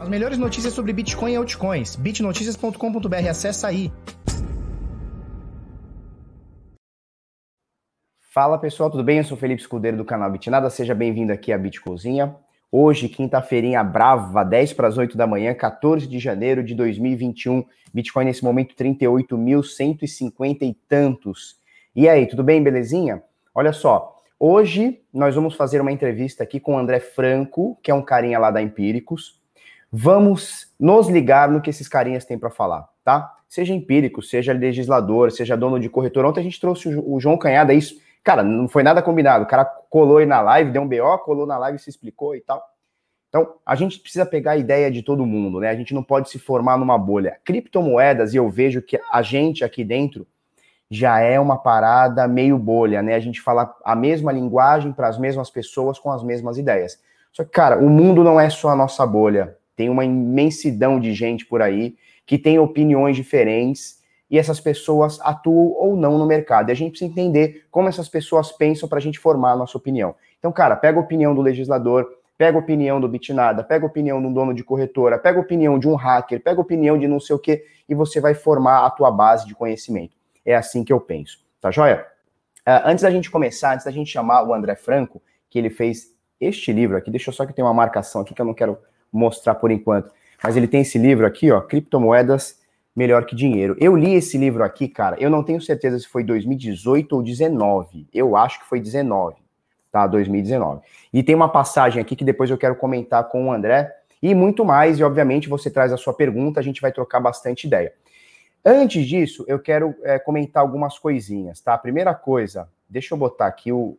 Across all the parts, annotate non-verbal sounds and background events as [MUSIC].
As melhores notícias sobre Bitcoin e altcoins. bitnoticias.com.br, acessa aí. Fala pessoal, tudo bem? Eu sou Felipe Escudeiro do canal Bitnada, seja bem-vindo aqui à Bitcozinha. Hoje, quinta-feirinha brava, 10 para as 8 da manhã, 14 de janeiro de 2021. Bitcoin nesse momento 38.150 e tantos. E aí, tudo bem, belezinha? Olha só, hoje nós vamos fazer uma entrevista aqui com o André Franco, que é um carinha lá da Empíricos. Vamos nos ligar no que esses carinhas têm para falar, tá? Seja empírico, seja legislador, seja dono de corretor. Ontem a gente trouxe o João Canhada, isso, cara, não foi nada combinado. O cara colou aí na live, deu um BO, colou na live, se explicou e tal. Então, a gente precisa pegar a ideia de todo mundo, né? A gente não pode se formar numa bolha. Criptomoedas, e eu vejo que a gente aqui dentro já é uma parada meio bolha, né? A gente fala a mesma linguagem para as mesmas pessoas com as mesmas ideias. Só que, cara, o mundo não é só a nossa bolha. Tem uma imensidão de gente por aí que tem opiniões diferentes e essas pessoas atuam ou não no mercado. E a gente precisa entender como essas pessoas pensam para a gente formar a nossa opinião. Então, cara, pega a opinião do legislador, pega a opinião do Bitnada, pega a opinião do dono de corretora, pega a opinião de um hacker, pega a opinião de não sei o quê, e você vai formar a tua base de conhecimento. É assim que eu penso. Tá joia? Uh, antes da gente começar, antes da gente chamar o André Franco, que ele fez este livro aqui, deixa eu só que tem uma marcação aqui que eu não quero mostrar por enquanto. Mas ele tem esse livro aqui, ó, Criptomoedas Melhor que Dinheiro. Eu li esse livro aqui, cara, eu não tenho certeza se foi 2018 ou 19. Eu acho que foi 19, tá? 2019. E tem uma passagem aqui que depois eu quero comentar com o André e muito mais, e obviamente você traz a sua pergunta, a gente vai trocar bastante ideia. Antes disso, eu quero é, comentar algumas coisinhas, tá? Primeira coisa, deixa eu botar aqui o.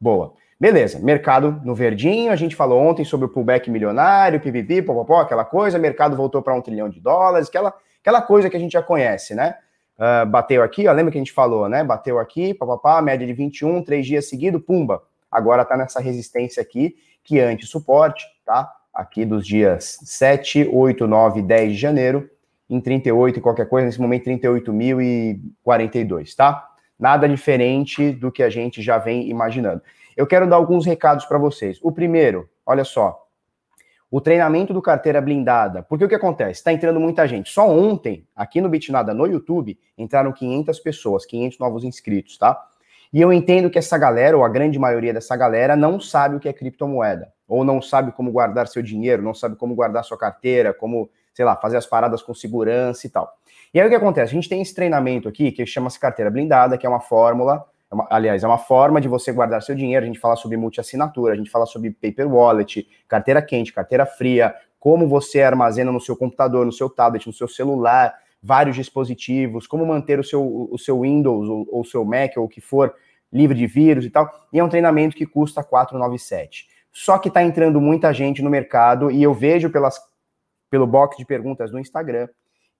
Boa. Beleza, mercado no verdinho, a gente falou ontem sobre o pullback milionário, pipipi, popopó, aquela coisa, mercado voltou para um trilhão de dólares, aquela, aquela coisa que a gente já conhece, né? Uh, bateu aqui, ó, lembra que a gente falou, né? Bateu aqui, papapá, média de 21, três dias seguidos, pumba. Agora tá nessa resistência aqui, que é anti-suporte, tá? Aqui dos dias 7, 8, 9, 10 de janeiro, em 38 e qualquer coisa, nesse momento 38.042, tá? Nada diferente do que a gente já vem imaginando. Eu quero dar alguns recados para vocês. O primeiro, olha só, o treinamento do carteira blindada. Porque o que acontece? Está entrando muita gente. Só ontem, aqui no Bitnada, no YouTube, entraram 500 pessoas, 500 novos inscritos, tá? E eu entendo que essa galera, ou a grande maioria dessa galera, não sabe o que é criptomoeda. Ou não sabe como guardar seu dinheiro, não sabe como guardar sua carteira, como, sei lá, fazer as paradas com segurança e tal. E aí o que acontece? A gente tem esse treinamento aqui, que chama-se carteira blindada, que é uma fórmula é uma, aliás, é uma forma de você guardar seu dinheiro. A gente fala sobre multi-assinatura, a gente fala sobre paper wallet, carteira quente, carteira fria, como você armazena no seu computador, no seu tablet, no seu celular, vários dispositivos, como manter o seu, o seu Windows ou o seu Mac ou o que for livre de vírus e tal. E é um treinamento que custa 497. Só que está entrando muita gente no mercado e eu vejo pelas, pelo box de perguntas no Instagram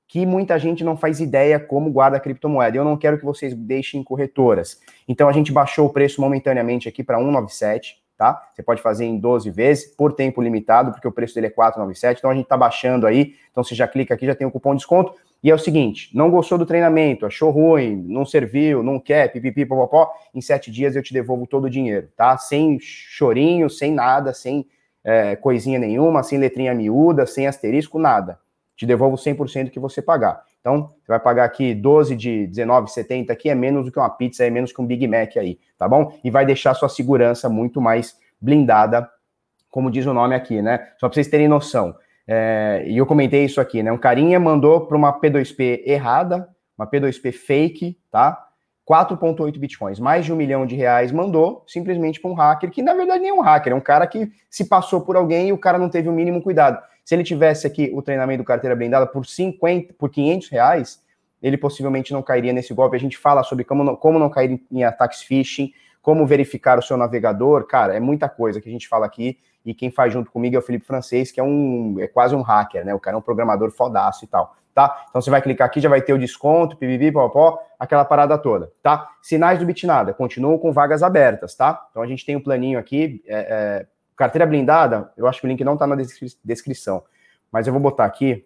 que muita gente não faz ideia como guarda criptomoeda. Eu não quero que vocês deixem corretoras. Então a gente baixou o preço momentaneamente aqui para 197, tá? Você pode fazer em 12 vezes por tempo limitado, porque o preço dele é 497. Então a gente está baixando aí. Então você já clica aqui, já tem o cupom de desconto. E é o seguinte, não gostou do treinamento, achou ruim, não serviu, não quer, pipipi, popopó, em sete dias eu te devolvo todo o dinheiro, tá? Sem chorinho, sem nada, sem é, coisinha nenhuma, sem letrinha miúda, sem asterisco, nada te devolvo 100% que você pagar. Então, você vai pagar aqui 12 de 19,70 aqui, é menos do que uma pizza, é menos que um Big Mac aí, tá bom? E vai deixar sua segurança muito mais blindada, como diz o nome aqui, né? Só para vocês terem noção. É, e eu comentei isso aqui, né? Um carinha mandou para uma P2P errada, uma P2P fake, tá? 4,8 bitcoins, mais de um milhão de reais, mandou simplesmente para um hacker, que na verdade nem é um hacker, é um cara que se passou por alguém e o cara não teve o mínimo cuidado. Se ele tivesse aqui o treinamento do carteira blindada por 50, por 500 reais, ele possivelmente não cairia nesse golpe. A gente fala sobre como não, como não cair em ataques phishing, como verificar o seu navegador. Cara, é muita coisa que a gente fala aqui. E quem faz junto comigo é o Felipe Francês, que é um é quase um hacker, né? O cara é um programador fodaço e tal, tá? Então você vai clicar aqui, já vai ter o desconto, pipipi, popó, aquela parada toda, tá? Sinais do Bitnada, continuam com vagas abertas, tá? Então a gente tem um planinho aqui, é, é, Carteira blindada, eu acho que o link não está na descrição, mas eu vou botar aqui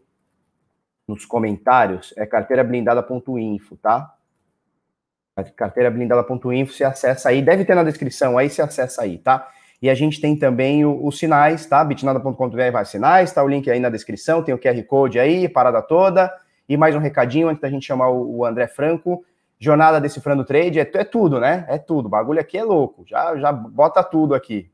nos comentários, é carteirablindada.info, tá? Carteirablindada.info, você acessa aí, deve ter na descrição, aí você acessa aí, tá? E a gente tem também os sinais, tá? bitnada.com.br vai sinais, tá o link aí na descrição, tem o QR Code aí, parada toda. E mais um recadinho antes da gente chamar o André Franco. Jornada Decifrando Trade é, é tudo, né? É tudo. O bagulho aqui é louco. Já, já bota tudo aqui.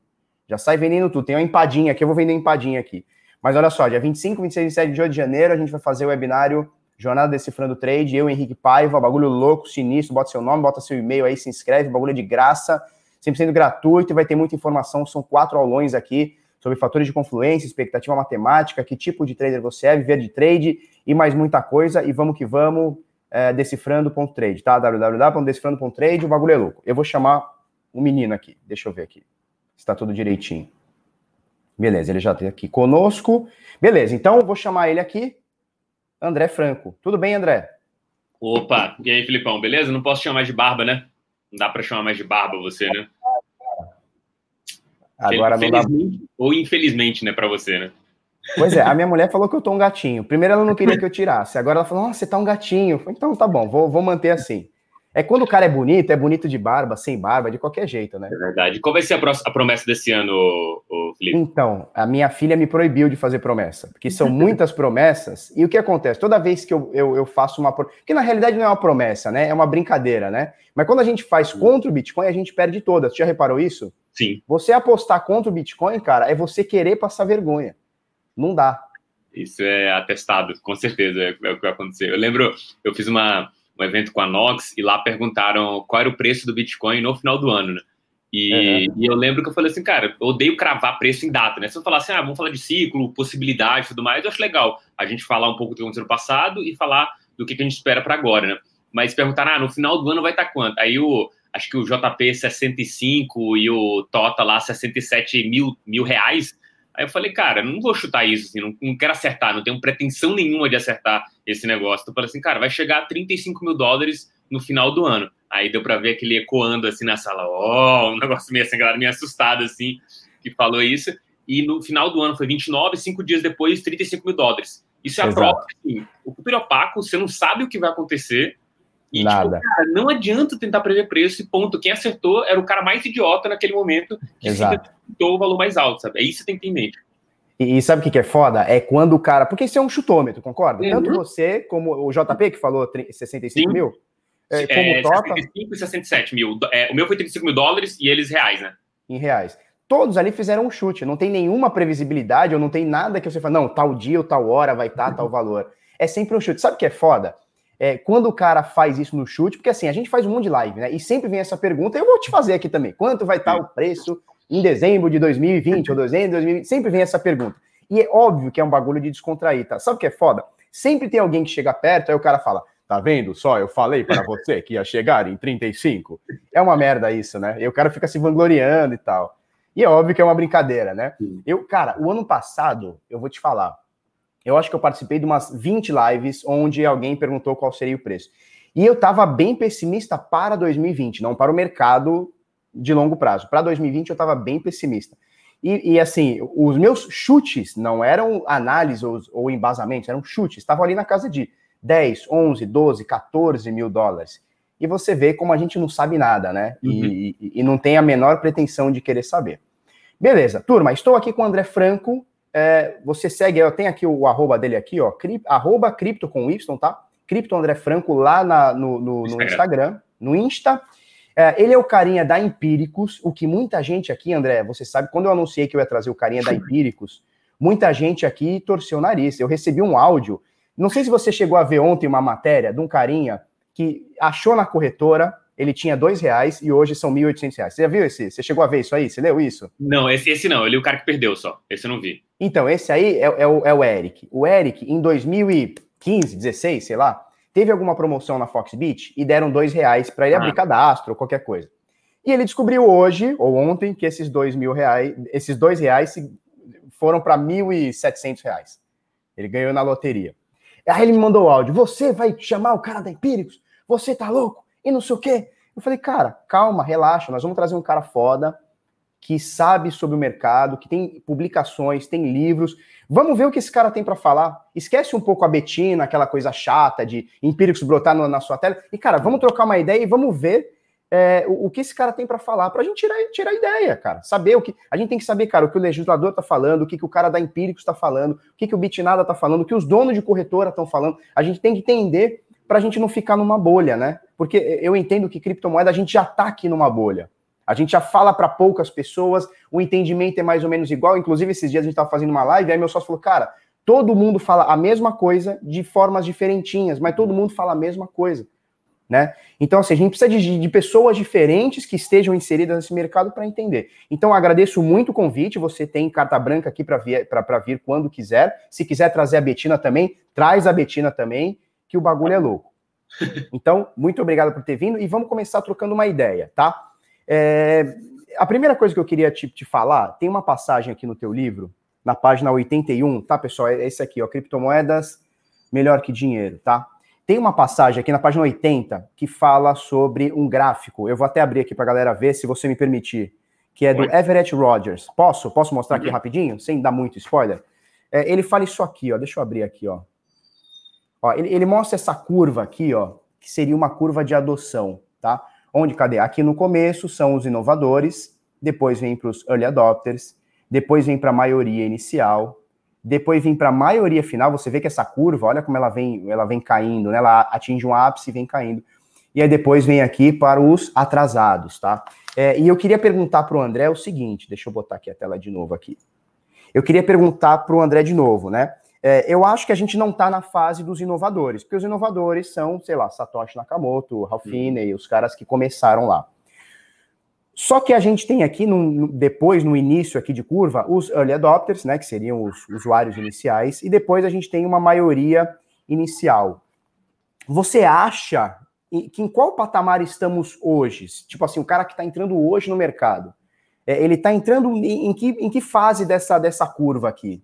Já sai vendendo tudo. Tem uma empadinha aqui, eu vou vender empadinha aqui. Mas olha só, dia 25, 26 e 27 de Rio de janeiro, a gente vai fazer o webinário Jornada Decifrando Trade. Eu, Henrique Paiva, bagulho louco, sinistro. Bota seu nome, bota seu e-mail aí, se inscreve. Bagulho de graça, sempre sendo gratuito e vai ter muita informação. São quatro aulões aqui sobre fatores de confluência, expectativa matemática, que tipo de trader você é, viver de trade e mais muita coisa. E vamos que vamos, é, decifrando.trade, tá? www.decifrando.trade, o bagulho é louco. Eu vou chamar o menino aqui, deixa eu ver aqui, está tudo direitinho. Beleza, ele já está aqui conosco. Beleza, então eu vou chamar ele aqui, André Franco. Tudo bem, André? Opa, e aí, Filipão, beleza? Não posso chamar de barba, né? Não dá para chamar mais de barba você, né? Agora não dá. Ou infelizmente, né, para você, né? Pois é, a minha [LAUGHS] mulher falou que eu tô um gatinho. Primeiro ela não queria que eu tirasse, agora ela falou: Nossa, você tá um gatinho. Então tá bom, vou, vou manter assim. É quando o cara é bonito, é bonito de barba, sem barba, de qualquer jeito, né? É verdade. Qual vai ser a, promessa desse ano, Felipe? Então, a minha filha me proibiu de fazer promessa, porque são [LAUGHS] muitas promessas. E o que acontece? Toda vez que eu, eu, eu faço uma. Porque na realidade não é uma promessa, né? É uma brincadeira, né? Mas quando a gente faz contra o Bitcoin, a gente perde todas. Você já reparou isso? Sim. Você apostar contra o Bitcoin, cara, é você querer passar vergonha. Não dá. Isso é atestado, com certeza é, é o que vai acontecer. Eu lembro, eu fiz uma, um evento com a Nox e lá perguntaram qual era o preço do Bitcoin no final do ano, né? E, uhum. e, eu lembro que eu falei assim, cara, eu odeio cravar preço em data, né? Se eu falar assim, ah, vamos falar de ciclo, possibilidade e tudo mais, eu acho legal a gente falar um pouco do que aconteceu no passado e falar do que, que a gente espera para agora, né? Mas perguntaram, ah, no final do ano vai estar tá quanto? Aí o, acho que o JP 65 e o Tota lá 67 mil, mil reais. Aí eu falei, cara, não vou chutar isso, assim, não, não quero acertar, não tenho pretensão nenhuma de acertar esse negócio. Então eu falei assim, cara, vai chegar a 35 mil dólares no final do ano. Aí deu para ver aquele ecoando assim na sala, ó, oh, um negócio meio assim, a galera meio assustada assim, que falou isso. E no final do ano foi 29, cinco dias depois, 35 mil dólares. Isso é a prova. Assim, o cupim opaco, você não sabe o que vai acontecer. E, tipo, Nada. Tipo, cara, não adianta tentar prever preço e ponto. Quem acertou era o cara mais idiota naquele momento que Exato. o valor mais alto, sabe? É isso que tem que ter em mente. E, e sabe o que, é foda? É quando o cara. Porque isso é um chutômetro, concorda? Uhum. Tanto você como o JP, que falou 65 Sim. mil. É, como é, Tota. 65 e 67 mil. É, o meu foi 35 mil dólares e eles reais, né? Em reais. Todos ali fizeram um chute. Não tem nenhuma previsibilidade ou não tem nada que você fala, não, tal dia ou tal hora vai estar tal valor. É sempre um chute. Sabe o que é foda? É, quando o cara faz isso no chute, porque assim, a gente faz um monte de live, né? E sempre vem essa pergunta, eu vou te fazer aqui também. Quanto vai estar o preço em dezembro de 2020 ou dezembro de 2020? Sempre vem essa pergunta. E é óbvio que é um bagulho de descontrair, tá? Sabe o que é foda? Sempre tem alguém que chega perto, aí o cara fala: Tá vendo só? Eu falei para você que ia chegar em 35. É uma merda isso, né? E o cara fica se vangloriando e tal. E é óbvio que é uma brincadeira, né? Eu, cara, o ano passado, eu vou te falar, eu acho que eu participei de umas 20 lives onde alguém perguntou qual seria o preço. E eu estava bem pessimista para 2020, não para o mercado de longo prazo. Para 2020 eu estava bem pessimista. E, e, assim, os meus chutes não eram análises ou, ou embasamentos, eram chutes, estavam ali na casa de 10, 11, 12, 14 mil dólares. E você vê como a gente não sabe nada, né? Uhum. E, e, e, não tem a menor pretensão de querer saber. Beleza, turma, estou aqui com o André Franco. É, você segue, eu tenho aqui o, arroba dele aqui, ó, cri, arroba cripto com Y, tá? Cripto André Franco lá na, no, no, no Instagram, no Insta. É, ele é o carinha da Empíricos, o que muita gente aqui, André, você sabe, quando eu anunciei que eu ia trazer o carinha da Empíricos, muita gente aqui torceu o nariz. Eu recebi um áudio não sei se você chegou a ver ontem uma matéria de um carinha que achou na corretora, ele tinha dois reais e hoje são 1.800 reais. Você já viu esse? Você chegou a ver isso aí? Você leu isso? Não, esse, esse não. Eu li o cara que perdeu só. Esse eu não vi. Então, esse aí é, é, o, é o Eric. O Eric, em 2015, 16, sei lá, teve alguma promoção na Foxbit e deram dois reais para ele ah. abrir cadastro ou qualquer coisa. E ele descobriu hoje, ou ontem, que esses dois mil reais, esses dois reais foram para 1.700 reais. Ele ganhou na loteria. Aí ele me mandou o áudio: Você vai chamar o cara da Empíricos? Você tá louco? E não sei o quê. Eu falei, cara, calma, relaxa, nós vamos trazer um cara foda, que sabe sobre o mercado, que tem publicações, tem livros. Vamos ver o que esse cara tem para falar. Esquece um pouco a Betina, aquela coisa chata de empíricos brotar no, na sua tela. E, cara, vamos trocar uma ideia e vamos ver é, o, o, que esse cara tem para falar, para a gente tirar, tirar ideia, cara. Saber o que. A gente tem que saber, cara, o que o legislador está falando, o que, que o cara da Empíricos está falando, o que, que o Bitnada está falando, o que os donos de corretora estão falando. A gente tem que entender para a gente não ficar numa bolha, né? Porque eu entendo que criptomoeda a gente já está aqui numa bolha. A gente já fala para poucas pessoas, o entendimento é mais ou menos igual. Inclusive, esses dias a gente estava fazendo uma live, aí meu sócio falou, cara, todo mundo fala a mesma coisa de formas diferentinhas, mas todo mundo fala a mesma coisa. Né? Então, assim, a gente precisa de, de pessoas diferentes que estejam inseridas nesse mercado para entender. Então, agradeço muito o convite. Você tem carta branca aqui para vir, vir quando quiser. Se quiser trazer a Betina também, traz a Betina também, que o bagulho é louco. Então, muito obrigado por ter vindo e vamos começar trocando uma ideia, tá? É, a primeira coisa que eu queria te, te, falar, tem uma passagem aqui no teu livro, na página 81, tá, pessoal? É esse aqui, ó, criptomoedas melhor que dinheiro, tá? Tem uma passagem aqui na página 80 que fala sobre um gráfico. Eu vou até abrir aqui para a galera ver, se você me permitir, que é do Everett Rogers. Posso? Posso mostrar aqui rapidinho, sem dar muito spoiler? É, ele fala isso aqui, ó. Deixa eu abrir aqui, ó. ó ele, ele mostra essa curva aqui, ó, que seria uma curva de adoção, tá? Onde, cadê? Aqui no começo são os inovadores, depois vem para os early adopters, depois vem para a maioria inicial, depois vem para a maioria final, você vê que essa curva, olha como ela vem, ela vem caindo, né? Ela atinge um ápice e vem caindo. E aí depois vem aqui para os atrasados, tá? É, e eu queria perguntar para o André o seguinte, deixa eu botar aqui a tela de novo aqui. Eu queria perguntar para o André de novo, né? É, eu acho que a gente não está na fase dos inovadores, porque os inovadores são, sei lá, Satoshi Nakamoto, Ralph Finney, os caras que começaram lá. Só que a gente tem aqui, no, depois, no início aqui de curva, os early adopters, né, que seriam os usuários iniciais, e depois a gente tem uma maioria inicial. Você acha que em qual patamar estamos hoje? Tipo assim, o cara que está entrando hoje no mercado, é, ele está entrando em, em, que, em que fase dessa, dessa curva aqui?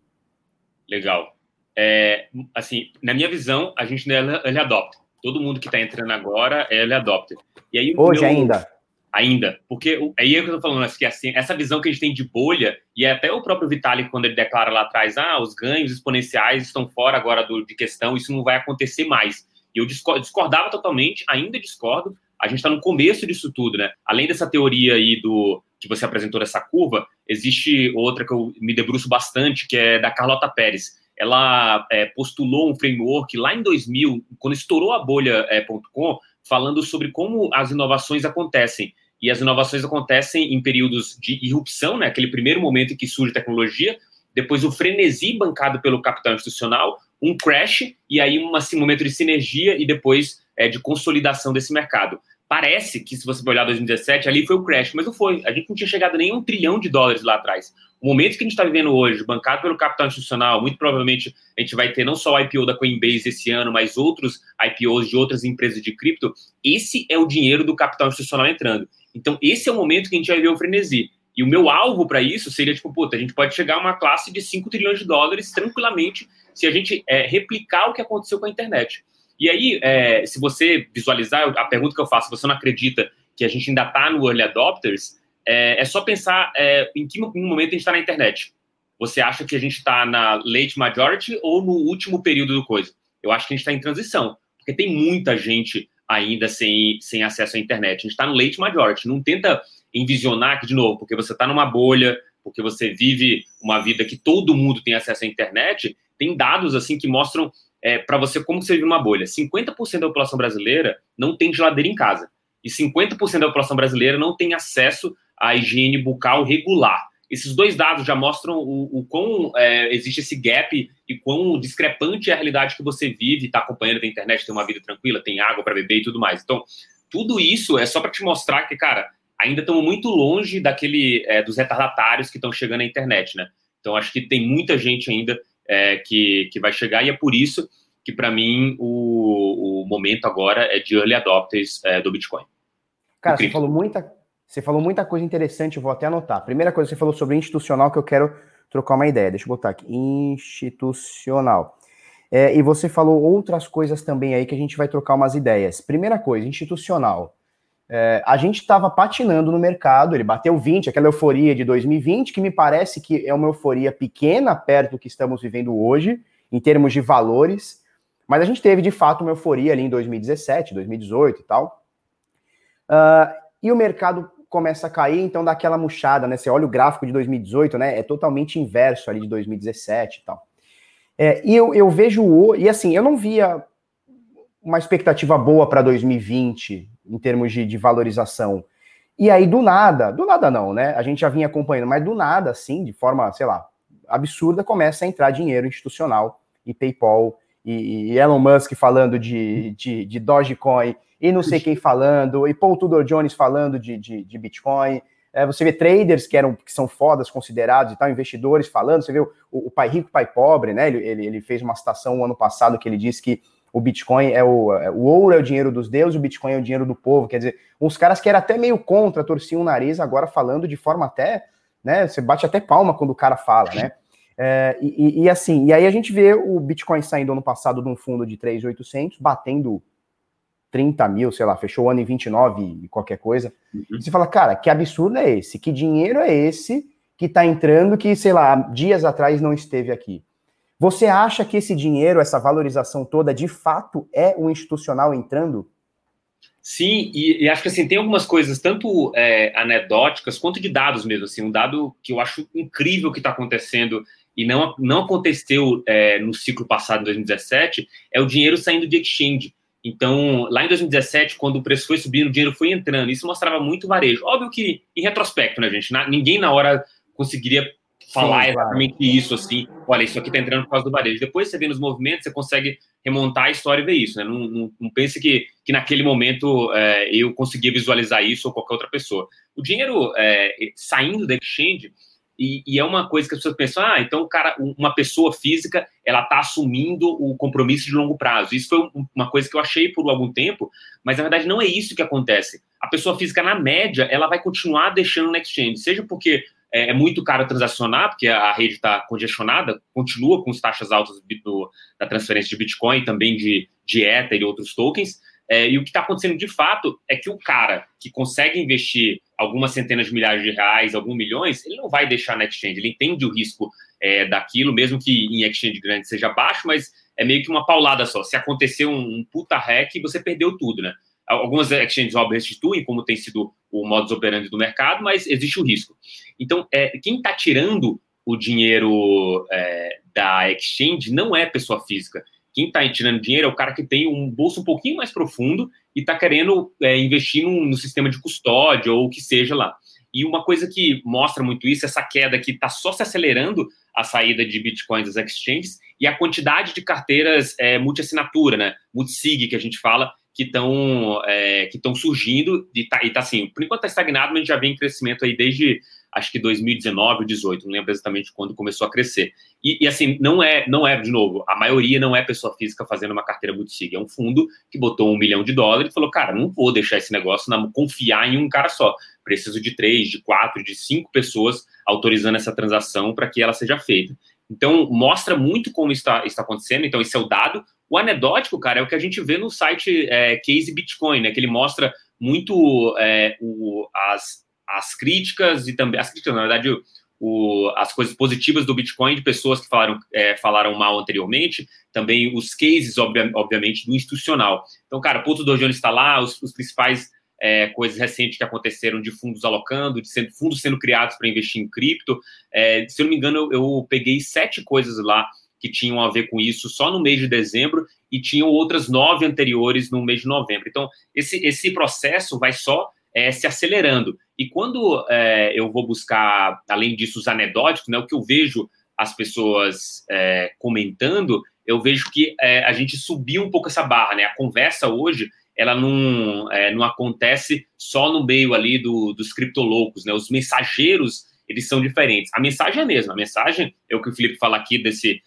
Legal. É, assim, na minha visão, a gente não é early adopter. Todo mundo que está entrando agora é early adopter. E aí, hoje meu... ainda? ainda. Porque aí é o que eu tô falando, que assim, essa visão que a gente tem de bolha, e é até o próprio Vitalik, quando ele declara lá atrás, ah, os ganhos exponenciais estão fora agora do, de questão, isso não vai acontecer mais. E eu discordava totalmente, ainda discordo, a gente está no começo disso tudo, né? Além dessa teoria aí do que você apresentou dessa curva, existe outra que eu me debruço bastante, que é da Carlota Pérez. Ela é, postulou um framework lá em 2000, quando estourou a bolha.com, é, falando sobre como as inovações acontecem e as inovações acontecem em períodos de irrupção, né, aquele primeiro momento em que surge tecnologia, depois o frenesi bancado pelo capital institucional, um crash, e aí um momento de sinergia e depois é, de consolidação desse mercado. Parece que, se você olhar 2017, ali foi o crash, mas não foi. A gente não tinha chegado nem um trilhão de dólares lá atrás. O momento que a gente está vivendo hoje, bancado pelo capital institucional, muito provavelmente a gente vai ter não só o IPO da Coinbase esse ano, mas outros IPOs de outras empresas de cripto. Esse é o dinheiro do capital institucional entrando. Então, esse é o momento que a gente vai ver o frenesi. E o meu alvo para isso seria, tipo, puta, a gente pode chegar a uma classe de 5 trilhões de dólares tranquilamente se a gente é, replicar o que aconteceu com a internet. E aí, é, se você visualizar, a pergunta que eu faço, você não acredita que a gente ainda está no Early Adopters, é, é só pensar é, em que momento a gente está na internet. Você acha que a gente está na late majority ou no último período do coisa? Eu acho que a gente está em transição, porque tem muita gente ainda sem, sem acesso à internet. A gente está no late majority. Não tenta envisionar que, de novo, porque você está numa bolha, porque você vive uma vida que todo mundo tem acesso à internet, tem dados assim que mostram é, para você como você vive uma bolha. 50% da população brasileira não tem geladeira em casa. E 50% da população brasileira não tem acesso à higiene bucal regular. Esses dois dados já mostram o, o quão é, existe esse gap e quão discrepante é a realidade que você vive, está acompanhando da internet, tem uma vida tranquila, tem água para beber e tudo mais. Então, tudo isso é só para te mostrar que, cara, ainda estamos muito longe daquele é, dos retardatários que estão chegando à internet, né? Então, acho que tem muita gente ainda é, que, que vai chegar e é por isso que, para mim, o, o momento agora é de early adopters é, do Bitcoin. Cara, você falou muita você falou muita coisa interessante, eu vou até anotar. Primeira coisa, você falou sobre institucional, que eu quero trocar uma ideia. Deixa eu botar aqui. Institucional. É, e você falou outras coisas também aí que a gente vai trocar umas ideias. Primeira coisa, institucional. É, a gente estava patinando no mercado, ele bateu 20, aquela euforia de 2020, que me parece que é uma euforia pequena perto do que estamos vivendo hoje, em termos de valores, mas a gente teve de fato uma euforia ali em 2017, 2018 e tal. Uh, e o mercado começa a cair, então dá aquela murchada, né? Você olha o gráfico de 2018, né? É totalmente inverso ali de 2017 e tal. É, e eu, eu vejo. E assim, eu não via uma expectativa boa para 2020 em termos de, de, valorização. E aí, do nada, do nada não, né? A gente já vinha acompanhando, mas do nada, assim, de forma, sei lá, absurda, começa a entrar dinheiro institucional e PayPal e, e Elon Musk falando de, de, de Dogecoin e não sei quem falando, e Paul Tudor Jones falando de, de, de Bitcoin. É, você vê traders que, eram, que são fodas considerados e tal, investidores falando. Você vê o, o, pai rico, pai pobre, né? Ele, ele, ele fez uma citação um ano passado que ele disse que o Bitcoin é o, é, o ouro é o dinheiro dos deuses, o Bitcoin é o dinheiro do povo. Quer dizer, uns caras que eram até meio contra, torciam o nariz, agora falando de forma até, né? Você bate até palma quando o cara fala, né? É, e, e, assim, e aí a gente vê o Bitcoin saindo ano passado de um fundo de 3.800, batendo 30 mil, sei lá, fechou o ano em 29 e qualquer coisa. Uhum. Você fala, cara, que absurdo é esse? Que dinheiro é esse que está entrando que, sei lá, dias atrás não esteve aqui? Você acha que esse dinheiro, essa valorização toda, de fato é um institucional entrando? Sim, e, e acho que assim, tem algumas coisas, tanto é, anedóticas quanto de dados mesmo. Assim, um dado que eu acho incrível que está acontecendo e não, não aconteceu é, no ciclo passado, em 2017, é o dinheiro saindo de exchange. Então, lá em 2017, quando o preço foi subindo, o dinheiro foi entrando. Isso mostrava muito varejo. Óbvio que, em retrospecto, né, gente? Na, ninguém na hora conseguiria falar Sim, exatamente claro. isso, assim. Olha, isso aqui está entrando por causa do varejo. Depois você vê nos movimentos, você consegue remontar a história e ver isso, né? Não, não, não pense que, que naquele momento é, eu conseguia visualizar isso ou qualquer outra pessoa. O dinheiro é, saindo da exchange e, e, é uma coisa que as pessoas pensam, ah, então o cara, uma pessoa física, ela está assumindo o compromisso de longo prazo. Isso foi uma coisa que eu achei por algum tempo, mas na verdade não é isso que acontece. A pessoa física, na média, ela vai continuar deixando no exchange, seja porque é, é muito caro transacionar, porque a rede está congestionada, continua com as taxas altas do, da transferência de Bitcoin, também de, de Ether e outros tokens, é, e o que está acontecendo de fato é que o cara que consegue investir algumas centenas de milhares de reais, alguns milhões, ele não vai deixar na exchange, ele entende o risco é, daquilo, mesmo que em exchange grande seja baixo, mas é meio que uma paulada só. Se acontecer um, um puta hack, você perdeu tudo, né? Algumas exchanges, óbvio, restituem, como tem sido o modus operandi do mercado, mas existe o risco. Então, é, quem está tirando o dinheiro é, da exchange não é pessoa física quem está tirando dinheiro é o cara que tem um bolso um pouquinho mais profundo e está querendo é, investir no, no, sistema de custódia ou o que seja lá. E uma coisa que mostra muito isso, essa queda que está só se acelerando a saída de bitcoins das exchanges e a quantidade de carteiras é, multi-assinatura, né? Multisig, que a gente fala, que estão é, surgindo e tá, e tá assim, por enquanto está estagnado, mas a gente já vem em crescimento aí desde acho que 2019 ou 18, não lembro exatamente quando começou a crescer. E, e, assim, não é, não é, de novo, a maioria não é pessoa física fazendo uma carteira multisig, é um fundo que botou um milhão de dólares e falou, cara, não vou deixar esse negócio, não, confiar em um cara só, preciso de três, de quatro, de cinco pessoas autorizando essa transação para que ela seja feita. Então, mostra muito como está, está acontecendo, então esse é o dado. O anedótico, cara, é o que a gente vê no site é, Case Bitcoin, né, que ele mostra muito é, o, as, as críticas e também as críticas, na verdade, o, as coisas positivas do Bitcoin de pessoas que falaram, é, falaram mal anteriormente, também os cases, obvia, obviamente, do institucional. Então, cara, o ponto do Jones está lá, os, os principais é, coisas recentes que aconteceram de fundos alocando, de sendo, fundos sendo criados para investir em cripto. É, se eu não me engano, eu, eu, peguei sete coisas lá que tinham a ver com isso só no mês de dezembro e tinham outras nove anteriores no mês de novembro. Então, esse, esse processo vai só é, se acelerando. E quando é, eu vou buscar, além disso, os anedóticos, né, o que eu vejo as pessoas é, comentando, eu vejo que é, a gente subiu um pouco essa barra, né? A conversa hoje, ela não, não acontece só no meio ali do, dos criptoloucos, né? Os mensageiros, eles são diferentes. A mensagem é a mesma. A mensagem é o que o Felipe fala aqui desse,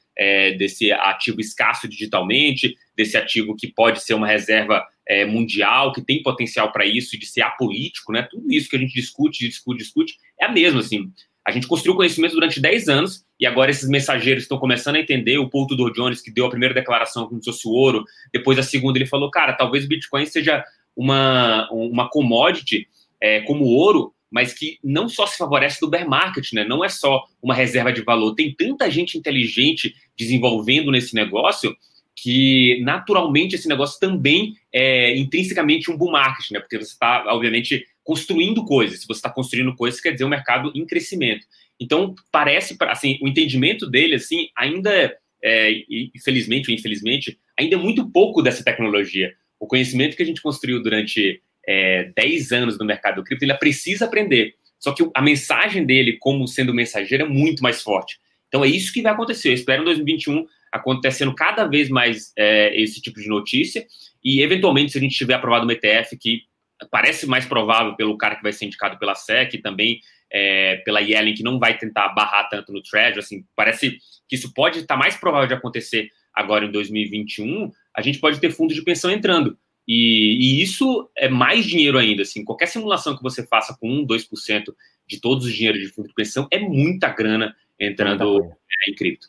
desse ativo escasso digitalmente, desse ativo que pode ser uma reserva é, mundial, que tem potencial para isso, de ser apolítico, né? Tudo isso que a gente discute, discute, discute, é a mesma, assim. A gente construiu conhecimento durante 10 anos e agora esses mensageiros estão começando a entender. O Paul Tudor Jones, que deu a primeira declaração como se fosse ouro, depois a segunda ele falou, cara, talvez o Bitcoin seja uma, uma commodity é, como ouro, mas que não só se favorece do bear market, né? Não é só uma reserva de valor. Tem tanta gente inteligente desenvolvendo nesse negócio que naturalmente esse negócio também é intrinsecamente um bull market, né? Porque você está, obviamente, construindo coisas. Se você está construindo coisas, quer dizer um mercado em crescimento. Então, parece, assim, o entendimento dele, assim, ainda, é, infelizmente ou infelizmente, ainda é muito pouco dessa tecnologia. O conhecimento que a gente construiu durante é, 10 anos no mercado do cripto, ele precisa aprender. Só que a mensagem dele, como sendo mensageiro, é muito mais forte. Então, é isso que vai acontecer. Eu espero em 2021 acontecendo cada vez mais é, esse tipo de notícia e, eventualmente, se a gente tiver aprovado um ETF que parece mais provável pelo cara que vai ser indicado pela SEC e também é, pela Yellen, que não vai tentar barrar tanto no Treasury, assim, parece que isso pode estar mais provável de acontecer agora em 2021, a gente pode ter fundos de pensão entrando. E, e, isso é mais dinheiro ainda, assim, qualquer simulação que você faça com 1, 2% de todos os dinheiros de fundo de pensão é muita grana entrando é, em cripto.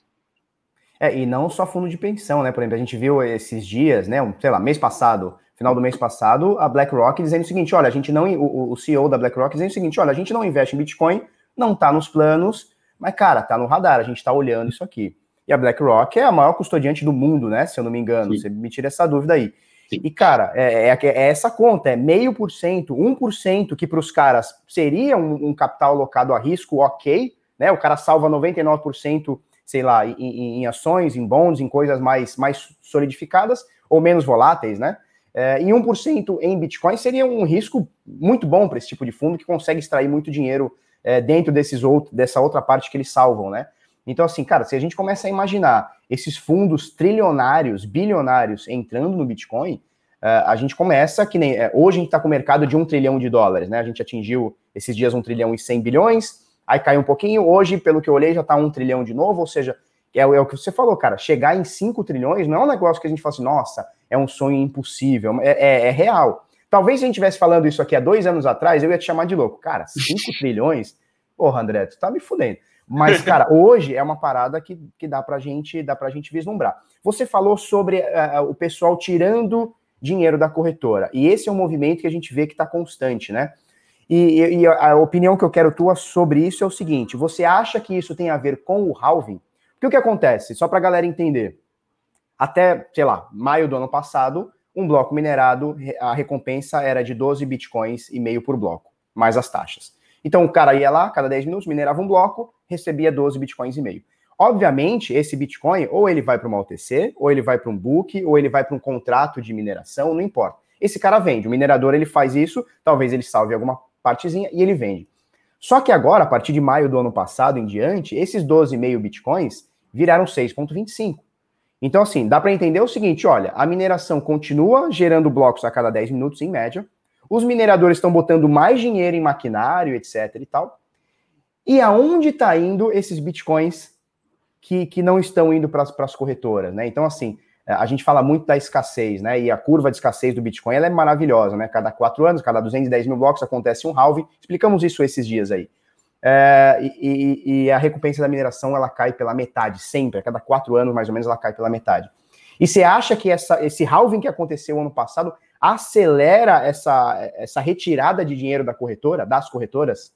É, e não só fundo de pensão, né? Por exemplo, a gente viu esses dias, né? Um, sei lá, mês passado, final do mês passado, a BlackRock dizendo o seguinte: olha, a gente não. O, o CEO da BlackRock dizendo o seguinte: olha, a gente não investe em Bitcoin, não está nos planos, mas, cara, tá no radar, a gente está olhando isso aqui. E a BlackRock é a maior custodiante do mundo, né? Se eu não me engano, Sim. você me tira essa dúvida aí. Sim. E, cara, é, é, é, essa conta, é meio por cento, um por cento, que para os caras seria um, um, capital alocado a risco, ok, né? O cara salva 99% sei lá, em, em, ações, em bonds, em coisas mais, mais solidificadas ou menos voláteis, né? É, e 1% em Bitcoin seria um risco muito bom para esse tipo de fundo que consegue extrair muito dinheiro é, dentro desses outros, dessa outra parte que eles salvam, né? Então, assim, cara, se a gente começa a imaginar esses fundos trilionários, bilionários entrando no Bitcoin, é, a gente começa que nem. É, hoje a gente está com o mercado de um trilhão de dólares, né? A gente atingiu esses dias um trilhão e 100 bilhões, aí caiu um pouquinho. Hoje, pelo que eu olhei, já está um trilhão de novo, ou seja, é, é, o que você falou, cara, chegar em 5 trilhões não é um negócio que a gente fala assim, nossa, é um sonho impossível, é, é, é real. Talvez se a gente estivesse falando isso aqui há dois anos atrás, eu ia te chamar de louco. Cara, 5 [LAUGHS] trilhões? Porra, André, tu tá me fudendo. Mas, cara, [LAUGHS] hoje é uma parada que, que dá pra gente dá pra gente vislumbrar. Você falou sobre uh, o pessoal tirando dinheiro da corretora. E esse é um movimento que a gente vê que está constante, né? E, e, a opinião que eu quero tua sobre isso é o seguinte: você acha que isso tem a ver com o halving? Porque o que acontece? Só para a galera entender. Até, sei lá, maio do ano passado, um bloco minerado, a recompensa era de 12 bitcoins e meio por bloco, mais as taxas. Então o cara ia lá, cada 10 minutos, minerava um bloco, recebia 12 bitcoins e meio. Obviamente, esse Bitcoin, ou ele vai para uma OTC, ou ele vai para um book, ou ele vai para um contrato de mineração, não importa. Esse cara vende, o minerador ele faz isso, talvez ele salve alguma partezinha e ele vende. Só que agora, a partir de maio do ano passado em diante, esses 12,5 bitcoins viraram 6,25. Então, assim, dá para entender o seguinte: olha, a mineração continua gerando blocos a cada 10 minutos, em média. Os mineradores estão botando mais dinheiro em maquinário, etc. e tal. E aonde está indo esses bitcoins que, que não estão indo para as corretoras, né? Então, assim, a gente fala muito da escassez, né? E a curva de escassez do Bitcoin ela é maravilhosa, né? Cada quatro anos, cada 210 mil blocos acontece um halving. Explicamos isso esses dias aí. É, e, e, a recompensa da mineração ela cai pela metade, sempre. A cada quatro anos, mais ou menos, ela cai pela metade. E você acha que essa, esse halving que aconteceu ano passado acelera essa, essa retirada de dinheiro da corretora, das corretoras?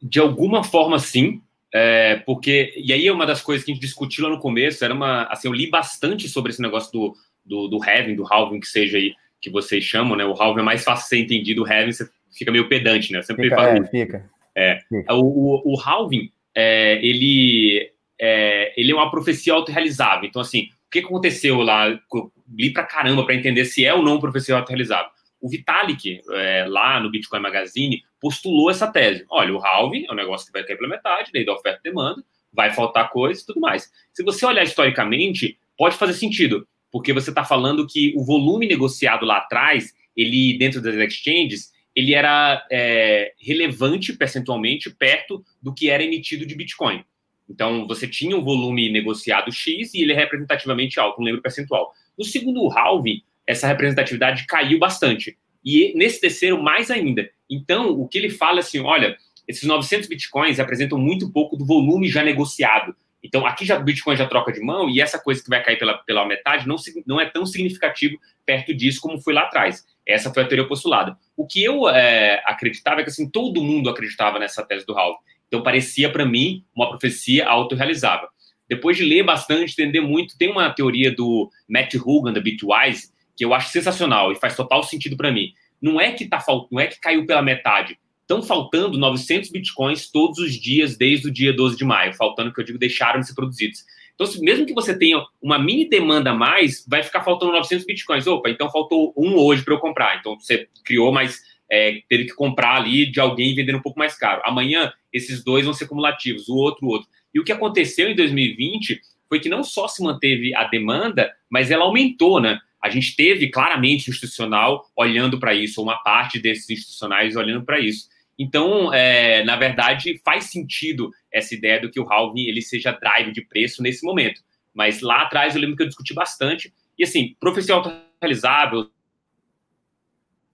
De alguma forma, sim. É, porque, e aí é uma das coisas que a gente discutiu lá no começo, era uma, assim, eu li bastante sobre esse negócio do, do, do having, do halving, que seja aí, que vocês chamam, né, o halving é mais fácil de ser entendido, o você fica meio pedante, né, eu sempre fica, falo é, fica. É, fica. O, o, o halving, é, ele, é, ele é uma profecia autorrealizável, então assim, o que aconteceu lá, eu li pra caramba para entender se é ou não profecia autorrealizável. O Vitalik, é, lá no Bitcoin Magazine, postulou essa tese. Olha, o halving é um negócio que vai cair pela metade, lei da oferta e demanda, vai faltar coisa e tudo mais. Se você olhar historicamente, pode fazer sentido, porque você está falando que o volume negociado lá atrás, ele dentro das exchanges, ele era é, relevante percentualmente perto do que era emitido de Bitcoin. Então, você tinha um volume negociado X e ele é representativamente alto, não lembro o percentual. No segundo halving, essa representatividade caiu bastante. E nesse terceiro, mais ainda. Então, o que ele fala é assim, olha, esses 900 bitcoins representam muito pouco do volume já negociado. Então, aqui já o Bitcoin já troca de mão e essa coisa que vai cair pela, pela metade não, não é tão significativo perto disso como foi lá atrás. Essa foi a teoria postulada. O que eu é, acreditava é que assim, todo mundo acreditava nessa tese do Hall. Então, parecia para mim uma profecia autorrealizável. Depois de ler bastante, entender muito, tem uma teoria do Matt Hugan, da Bitwise, que eu acho sensacional e faz total sentido para mim. não é que tá não é que caiu pela metade. Estão faltando 900 bitcoins todos os dias desde o dia 12 de maio, faltando que eu digo deixaram de ser produzidos. Então, se, mesmo que você tenha uma mini demanda a mais, vai ficar faltando 900 bitcoins. Opa, então faltou um hoje para eu comprar. Então você criou, mas é, teve que comprar ali de alguém vendendo um pouco mais caro. Amanhã esses dois vão ser cumulativos, o outro, o outro. E o que aconteceu em 2020 foi que não só se manteve a demanda, mas ela aumentou, né? A gente teve claramente institucional olhando para isso, uma parte desses institucionais olhando para isso. Então, é, na verdade, faz sentido essa ideia do que o halving ele seja drive de preço nesse momento. Mas lá atrás eu lembro que eu discuti bastante. E assim, profissional realizável,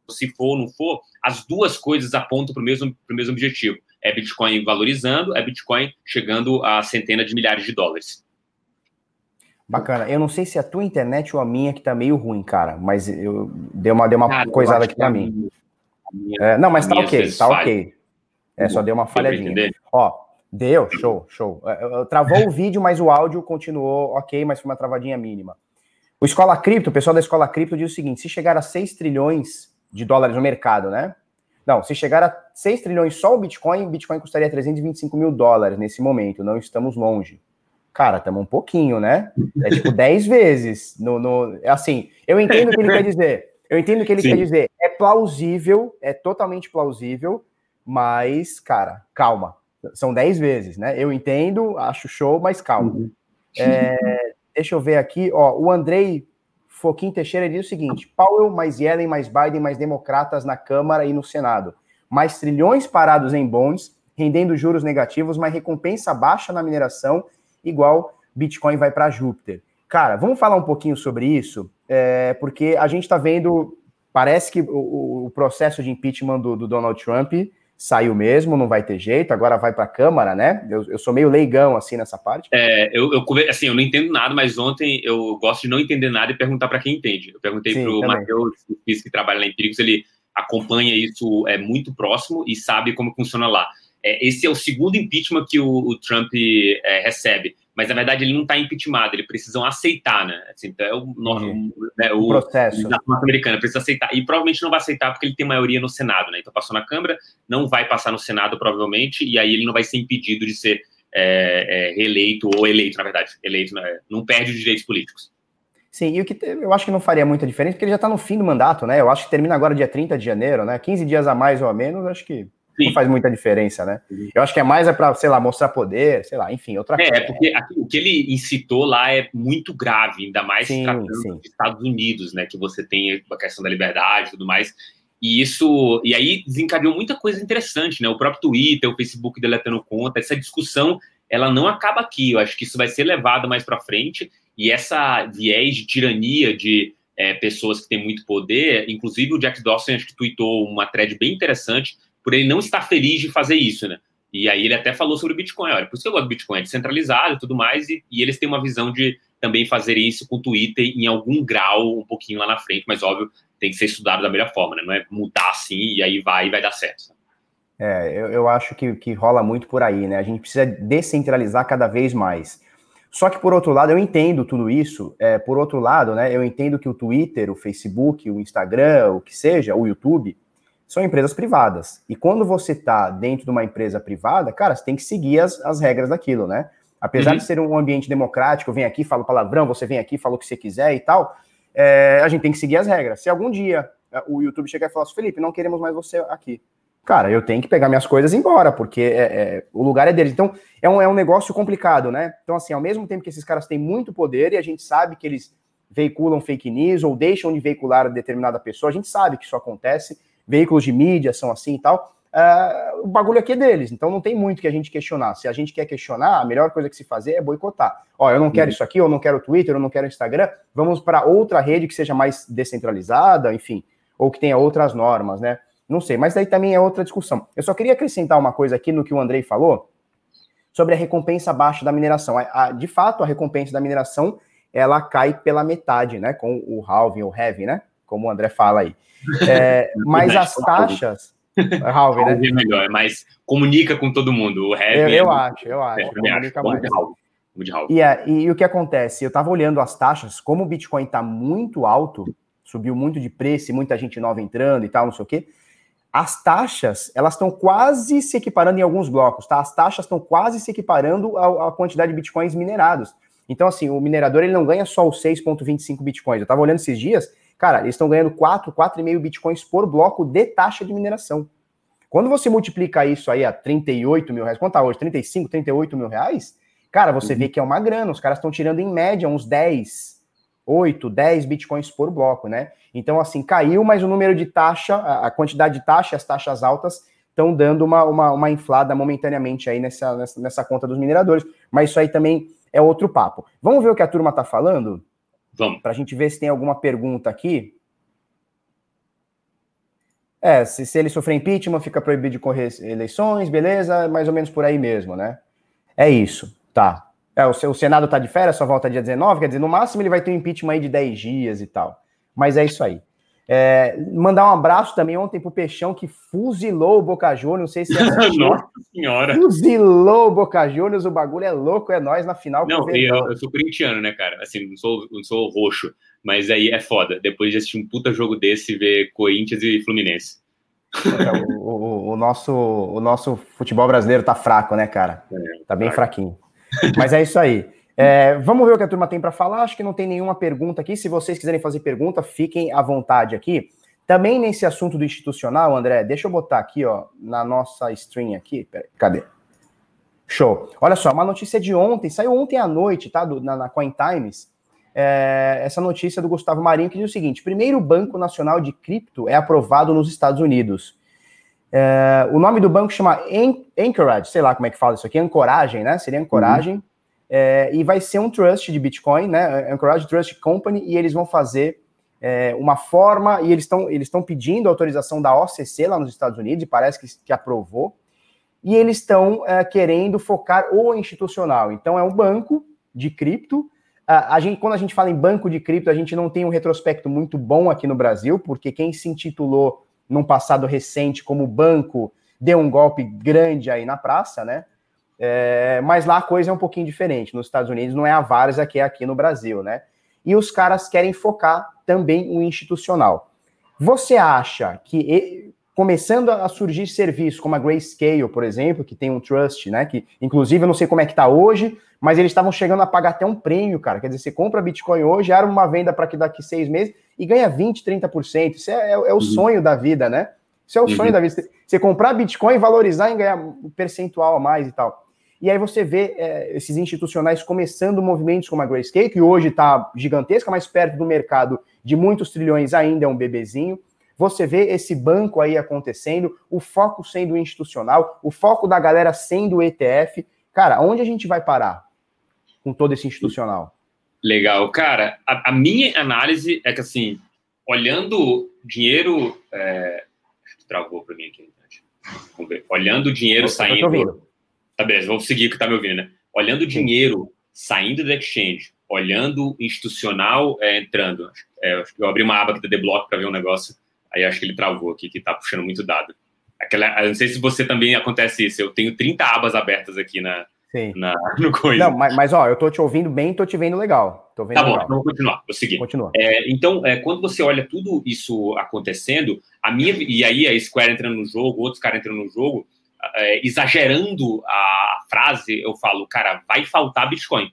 se for ou não for, as duas coisas apontam para o mesmo, mesmo objetivo. É Bitcoin valorizando, é Bitcoin chegando a centenas de milhares de dólares. Bacana. Eu não sei se é a tua internet ou a minha que tá meio ruim, cara, mas eu deu uma, deu uma cara, coisada aqui para mim. Minha, é, não, mas tá ok, tá ok. É, só deu uma falhadinha. Ó, deu, show, show. É, travou o vídeo, mas o áudio continuou ok, mas foi uma travadinha mínima. O Escola Cripto, o pessoal da Escola Cripto diz o seguinte: se chegar a 6 trilhões de dólares no mercado, né? Não, se chegar a 6 trilhões só o Bitcoin, o Bitcoin custaria 325 mil dólares nesse momento, não estamos longe. Cara, estamos um pouquinho, né? É tipo 10 vezes. No, no, assim, eu entendo o que ele quer dizer. Eu entendo o que ele Sim. quer dizer. É plausível, é totalmente plausível, mas, cara, calma. São 10 vezes, né? Eu entendo, acho show, mas calma. Uhum. É, deixa eu ver aqui, ó. O Andrei Foquim Teixeira diz o seguinte: Powell mais Yellen mais Biden mais democratas na Câmara e no Senado. Mais trilhões parados em bonds, rendendo juros negativos, mas recompensa baixa na mineração igual Bitcoin vai para Júpiter. Cara, vamos falar um pouquinho sobre isso, é, porque a gente está vendo, parece que o, o, processo de impeachment do, do, Donald Trump saiu mesmo, não vai ter jeito, agora vai para a Câmara, né? Eu, eu, sou meio leigão assim nessa parte. É, eu, eu, assim, eu não entendo nada, mas ontem eu gosto de não entender nada e perguntar para quem entende. Eu perguntei para o Matheus, que trabalha na Empíricos, ele acompanha isso é muito próximo e sabe como funciona lá. É, esse é o segundo impeachment que o, o Trump é, recebe, mas na verdade ele não está impeachmentado, eles precisam aceitar, né? Assim, então é o, uhum. né, o, o processo americano precisa aceitar e provavelmente não vai aceitar porque ele tem maioria no Senado, né? Então passou na Câmara, não vai passar no Senado provavelmente e aí ele não vai ser impedido de ser é, é, reeleito ou eleito, na verdade, eleito, né? não perde os direitos políticos. Sim, e o que eu acho que não faria muita diferença, porque ele já está no fim do mandato, né? Eu acho que termina agora dia 30 de janeiro, né? 15 dias a mais ou a menos, acho que. Não faz muita diferença, né? Eu acho que é mais é para, sei lá, mostrar poder, sei lá, enfim, outra é, coisa. É, porque o que ele incitou lá é muito grave, ainda mais sim, tratando sim. dos Estados Unidos, né? Que você tem a questão da liberdade e tudo mais. E isso, e aí desencadeou muita coisa interessante, né? O próprio Twitter, o Facebook deletando conta, essa discussão, ela não acaba aqui. Eu acho que isso vai ser levado mais para frente. E essa viés de tirania de é, pessoas que têm muito poder, inclusive o Jack Dawson acho que tweetou uma thread bem interessante por ele não estar feliz de fazer isso, né? E aí ele até falou sobre o Bitcoin, olha, por isso que eu gosto do Bitcoin, é descentralizado e tudo mais, e, e eles têm uma visão de também fazer isso com o Twitter em algum grau, um pouquinho lá na frente, mas óbvio, tem que ser estudado da melhor forma, né? Não é mudar assim e aí vai e vai dar certo. É, eu, eu acho que, que rola muito por aí, né? A gente precisa descentralizar cada vez mais. Só que, por outro lado, eu entendo tudo isso. É, por outro lado, né, eu entendo que o Twitter, o Facebook, o Instagram, o que seja, o YouTube, são empresas privadas. E quando você está dentro de uma empresa privada, cara, você tem que seguir as, as regras daquilo, né? Apesar uhum. de ser um ambiente democrático, vem aqui, fala palavrão, você vem aqui, fala o que você quiser e tal, é, a gente tem que seguir as regras. Se algum dia é, o YouTube chegar e falar assim, Felipe, não queremos mais você aqui. Cara, eu tenho que pegar minhas coisas e ir embora, porque é, é, o lugar é deles. Então, é um, é um negócio complicado, né? Então, assim, ao mesmo tempo que esses caras têm muito poder e a gente sabe que eles veiculam fake news ou deixam de veicular determinada pessoa, a gente sabe que isso acontece, veículos de mídia são assim e tal. Uh, o bagulho aqui é deles, então não tem muito que a gente questionar. Se a gente quer questionar, a melhor coisa que se fazer é boicotar. Ó, eu não quero uhum. isso aqui, eu não quero Twitter, eu não quero Instagram, vamos para outra rede que seja mais descentralizada, enfim, ou que tenha outras normas, né? Não sei, mas daí também é outra discussão. Eu só queria acrescentar uma coisa aqui no que o Andrei falou sobre a recompensa baixa da mineração. A, a, de fato, a recompensa da mineração ela cai pela metade, né? Com o halving ou heavy, né? Como o André fala aí. É, [LAUGHS] mas as taxas. Halving, né? é melhor, mas comunica com todo mundo. O heavy. Eu, eu é acho, eu acho. É, comunica mais. E, é, e, e, o que acontece? Eu estava olhando as taxas, como o Bitcoin está muito alto, subiu muito de preço e muita gente nova entrando e tal, não sei o quê. As taxas, elas estão quase se equiparando em alguns blocos, tá? As taxas estão quase se equiparando à, à quantidade de bitcoins minerados. Então, assim, o minerador ele não ganha só os 6,25 bitcoins. Eu estava olhando esses dias, cara, eles estão ganhando 4, 4,5 bitcoins por bloco de taxa de mineração. Quando você multiplica isso aí a 38 mil reais, quanto tá hoje? 35, 38 mil reais? Cara, você uhum. vê que é uma grana. Os caras estão tirando em média uns 10, 8, 10 bitcoins por bloco, né? Então, assim, caiu, mas o número de taxa, a quantidade de taxa, as taxas altas estão dando uma, uma, uma inflada momentaneamente aí nessa, nessa, nessa conta dos mineradores. Mas isso aí também é outro papo. Vamos ver o que a turma está falando? Vamos. Para a gente ver se tem alguma pergunta aqui. É, se, se, ele sofrer impeachment, fica proibido de correr eleições, beleza? Mais ou menos por aí mesmo, né? É isso, tá. É, o, o Senado está de férias, só volta dia 19, quer dizer, no máximo ele vai ter um impeachment aí de 10 dias e tal. Mas é isso aí. É, mandar um abraço também ontem pro Peixão que fuzilou o Boca Juniors, não sei se é [LAUGHS] Nossa senhora. Fuzilou o Boca Juniors, o bagulho é louco, é nós na final. Não, eu, eu, sou corintiano, né, cara? Assim, não sou, não sou roxo, mas aí é foda. Depois de assistir um puta jogo desse, ver Corinthians e Fluminense. O, o, o, nosso, o nosso futebol brasileiro tá fraco, né, cara? É, tá bem fraco. fraquinho. Mas é isso aí. É, vamos ver o que a turma tem para falar. Acho que não tem nenhuma pergunta aqui. Se vocês quiserem fazer pergunta, fiquem à vontade aqui. Também nesse assunto do institucional, André, deixa eu botar aqui, ó, na nossa stream aqui. Pera, cadê? Show. Olha só, uma notícia de ontem, saiu ontem à noite, tá? Do, na, na Coin Times. É, essa notícia do Gustavo Marinho que diz o seguinte: primeiro Banco Nacional de Cripto é aprovado nos Estados Unidos. É, o nome do banco chama Anchorage, sei lá como é que fala isso aqui, ancoragem, né? Seria ancoragem. Uhum. É, e vai ser um trust de Bitcoin, né? Anchorage Trust Company, e eles vão fazer é, uma forma, e eles estão eles pedindo autorização da OCC lá nos Estados Unidos, e parece que, que aprovou, e eles estão é, querendo focar o institucional. Então, é um banco de cripto. A, a gente, quando a gente fala em banco de cripto, a gente não tem um retrospecto muito bom aqui no Brasil, porque quem se intitulou num passado recente como banco deu um golpe grande aí na praça, né? É, mas lá a coisa é um pouquinho diferente. Nos Estados Unidos não é a Várzea que é aqui no Brasil, né? E os caras querem focar também o institucional. Você acha que começando a surgir serviços como a Grayscale, por exemplo, que tem um trust, né? Que inclusive eu não sei como é que tá hoje, mas eles estavam chegando a pagar até um prêmio, cara. Quer dizer, você compra Bitcoin hoje, era uma venda para que daqui seis meses e ganha 20, 30%. Isso é, é, é o uhum. sonho da vida, né? Isso é o uhum. sonho da vida. Você comprar Bitcoin, valorizar e ganhar um percentual a mais e tal. E aí você vê é, esses institucionais começando movimentos como a Grayscale, que hoje está gigantesca, mas perto do mercado de muitos trilhões ainda é um bebezinho. Você vê esse banco aí acontecendo, o foco sendo institucional, o foco da galera sendo ETF. Cara, onde a gente vai parar com todo esse institucional? Legal. Cara, a, a minha análise é que, assim, olhando dinheiro... É... Travou para mim aqui. Vamos ver. Olhando o dinheiro Nossa, saindo Tá beleza, vamos seguir o que tá me ouvindo, né? Olhando o dinheiro saindo do exchange, olhando institucional é, entrando. É, eu abri uma aba aqui da The Block para ver um negócio, aí acho que ele travou aqui, que tá puxando muito dado. Aquela, não sei se você também acontece isso, eu tenho 30 abas abertas aqui na, Sim. Na, [LAUGHS] no coisa. Não, mas, mas, ó, eu tô te ouvindo bem, tô te vendo legal. Tô vendo tá bom, legal. então vou continuar, vou seguir. Continua. É, então, é, quando você olha tudo isso acontecendo, a minha, e aí a Square entrando no jogo, outros caras entrando no jogo, é, exagerando a frase, eu falo, cara, vai faltar Bitcoin.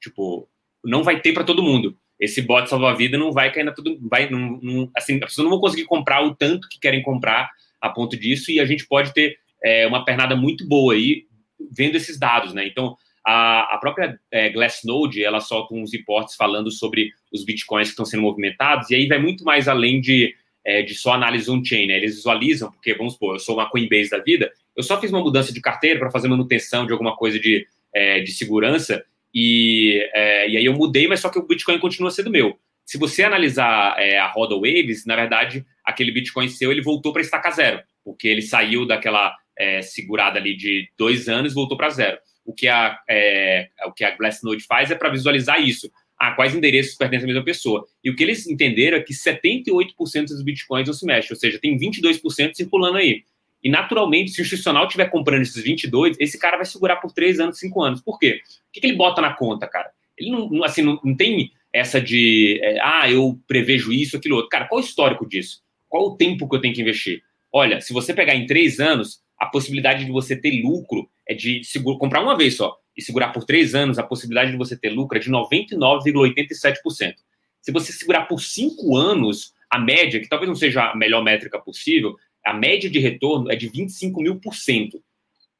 Tipo, não vai ter para todo mundo. Esse bot salva-vida não vai cair na tudo. Vai, não, não, assim, as pessoas não vão conseguir comprar o tanto que querem comprar a ponto disso, e a gente pode ter é, uma pernada muito boa aí vendo esses dados, né? Então, a, a própria é, Glassnode, ela solta uns reportes falando sobre os bitcoins que estão sendo movimentados, e aí vai muito mais além de, é, de só análise on-chain, né? Eles visualizam, porque, vamos supor, eu sou uma Coinbase da vida, eu só fiz uma mudança de carteira para fazer manutenção de alguma coisa de, é, de segurança e, é, e aí eu mudei, mas só que o Bitcoin continua sendo meu. Se você analisar é, a roda Waves, na verdade, aquele Bitcoin seu ele voltou para estacar zero, porque ele saiu daquela é, segurada ali de dois anos voltou para zero. O que a, é, o que a Glassnode faz é para visualizar isso. Ah, quais endereços pertencem à mesma pessoa? E o que eles entenderam é que 78% dos bitcoins não se mexem, ou seja, tem 22% circulando aí. E, naturalmente, se o institucional estiver comprando esses 22, esse cara vai segurar por 3 anos, 5 anos. Por quê? O que, que ele bota na conta, cara? Ele não, assim, não, não tem essa de, é, ah, eu prevejo isso, aquilo outro. Cara, qual o histórico disso? Qual o tempo que eu tenho que investir? Olha, se você pegar em três anos, a possibilidade de você ter lucro é de seguro, comprar uma vez só e segurar por três anos, a possibilidade de você ter lucro é de 99,87%. Se você segurar por cinco anos, a média, que talvez não seja a melhor métrica possível, a média de retorno é de 25 mil por cento.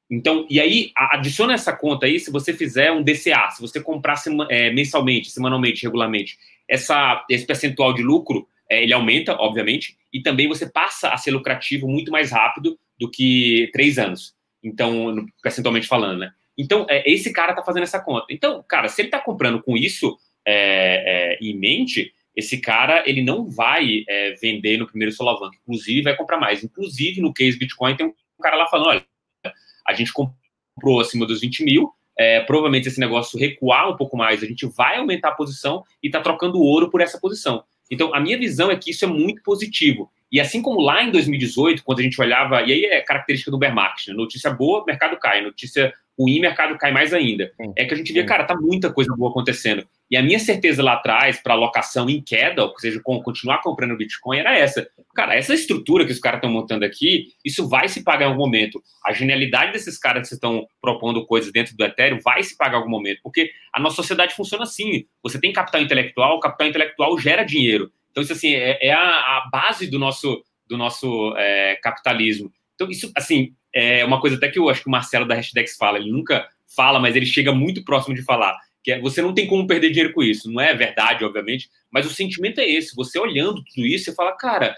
Então, e aí, adiciona essa conta aí se você fizer um DCA, se você comprar é, mensalmente, semanalmente, regularmente, essa, esse percentual de lucro, é, ele aumenta, obviamente, e também você passa a ser lucrativo muito mais rápido do que três anos. Então, percentualmente falando, né? Então, é, esse cara tá fazendo essa conta. Então, cara, se ele tá comprando com isso é, é, em mente, esse cara ele não vai é, vender no primeiro solavanco, inclusive vai comprar mais. Inclusive, no case Bitcoin, tem um cara lá falando: olha, a gente comprou acima dos 20 mil, é, provavelmente esse negócio recuar um pouco mais, a gente vai aumentar a posição e está trocando ouro por essa posição. Então, a minha visão é que isso é muito positivo. E assim como lá em 2018, quando a gente olhava, e aí é característica do bear market, né? notícia boa, mercado cai, notícia ruim, mercado cai mais ainda. É que a gente via, cara, tá muita coisa boa acontecendo. E a minha certeza lá atrás, para alocação em queda, ou seja, continuar comprando Bitcoin, era essa. Cara, essa estrutura que os caras estão montando aqui, isso vai se pagar em algum momento. A genialidade desses caras que estão propondo coisas dentro do Ethereum vai se pagar em algum momento, porque a nossa sociedade funciona assim. Você tem capital intelectual, o capital intelectual gera dinheiro. Então, isso assim, é, é a, a, base do nosso, do nosso é, capitalismo. Então, isso, assim, é uma coisa até que eu acho que o Marcelo da Hashdex fala, ele nunca fala, mas ele chega muito próximo de falar, que é, você não tem como perder dinheiro com isso. Não é verdade, obviamente, mas o sentimento é esse. Você olhando tudo isso, você fala, cara,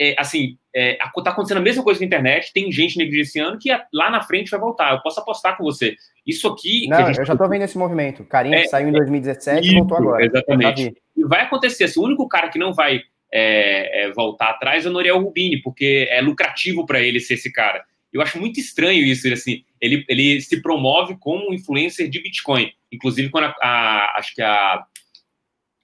é, assim, é, tá acontecendo a mesma coisa na internet, tem gente negligenciando que lá na frente vai voltar. Eu posso apostar com você. Isso aqui. Não, gente... eu já tô vendo esse movimento. Carinha é, saiu em 2017 e voltou agora. Exatamente. E vai acontecer. Assim, o único cara que não vai é, é, voltar atrás é o Noriel Rubini, porque é lucrativo para ele ser esse cara. Eu acho muito estranho isso, ele, assim, ele, ele se promove como influencer de Bitcoin. Inclusive, quando a, a acho que a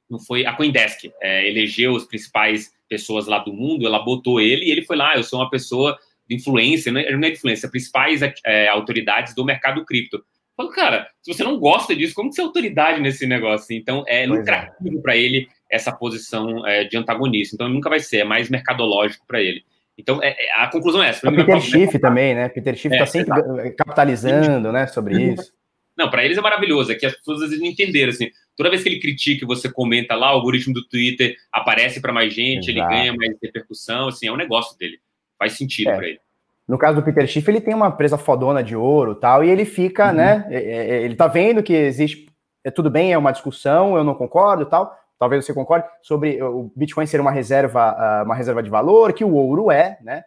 não foi a CoinDesk é, elegeu as principais pessoas lá do mundo, ela botou ele e ele foi lá, eu sou uma pessoa de influência, não é, não é influência, principais é, autoridades do mercado cripto. Falo, cara, se você não gosta disso, como que você é autoridade nesse negócio? Então, é pois é. lucrativo é. para ele essa posição é, de antagonista. Então, nunca vai ser, é mais mercadológico para ele. Então, é, é, a conclusão é essa. O Peter Schiff também, né? Peter Schiff está sempre exato. capitalizando, né, sobre isso. Não, para eles é maravilhoso, é que as pessoas às vezes não entenderam, assim, toda vez que ele critica e você comenta lá, o algoritmo do Twitter aparece para mais gente, Exato. ele ganha mais repercussão, assim, é um negócio dele. Faz sentido é. para ele. No caso do Peter Schiff, ele tem uma presa fodona de ouro tal, e ele fica, uhum. né? É, é, é, ele tá vendo que existe. É, tudo bem, é uma discussão, eu não concordo tal. Talvez você concorde sobre o Bitcoin ser uma reserva, ah, uma reserva de valor, que o ouro é, né?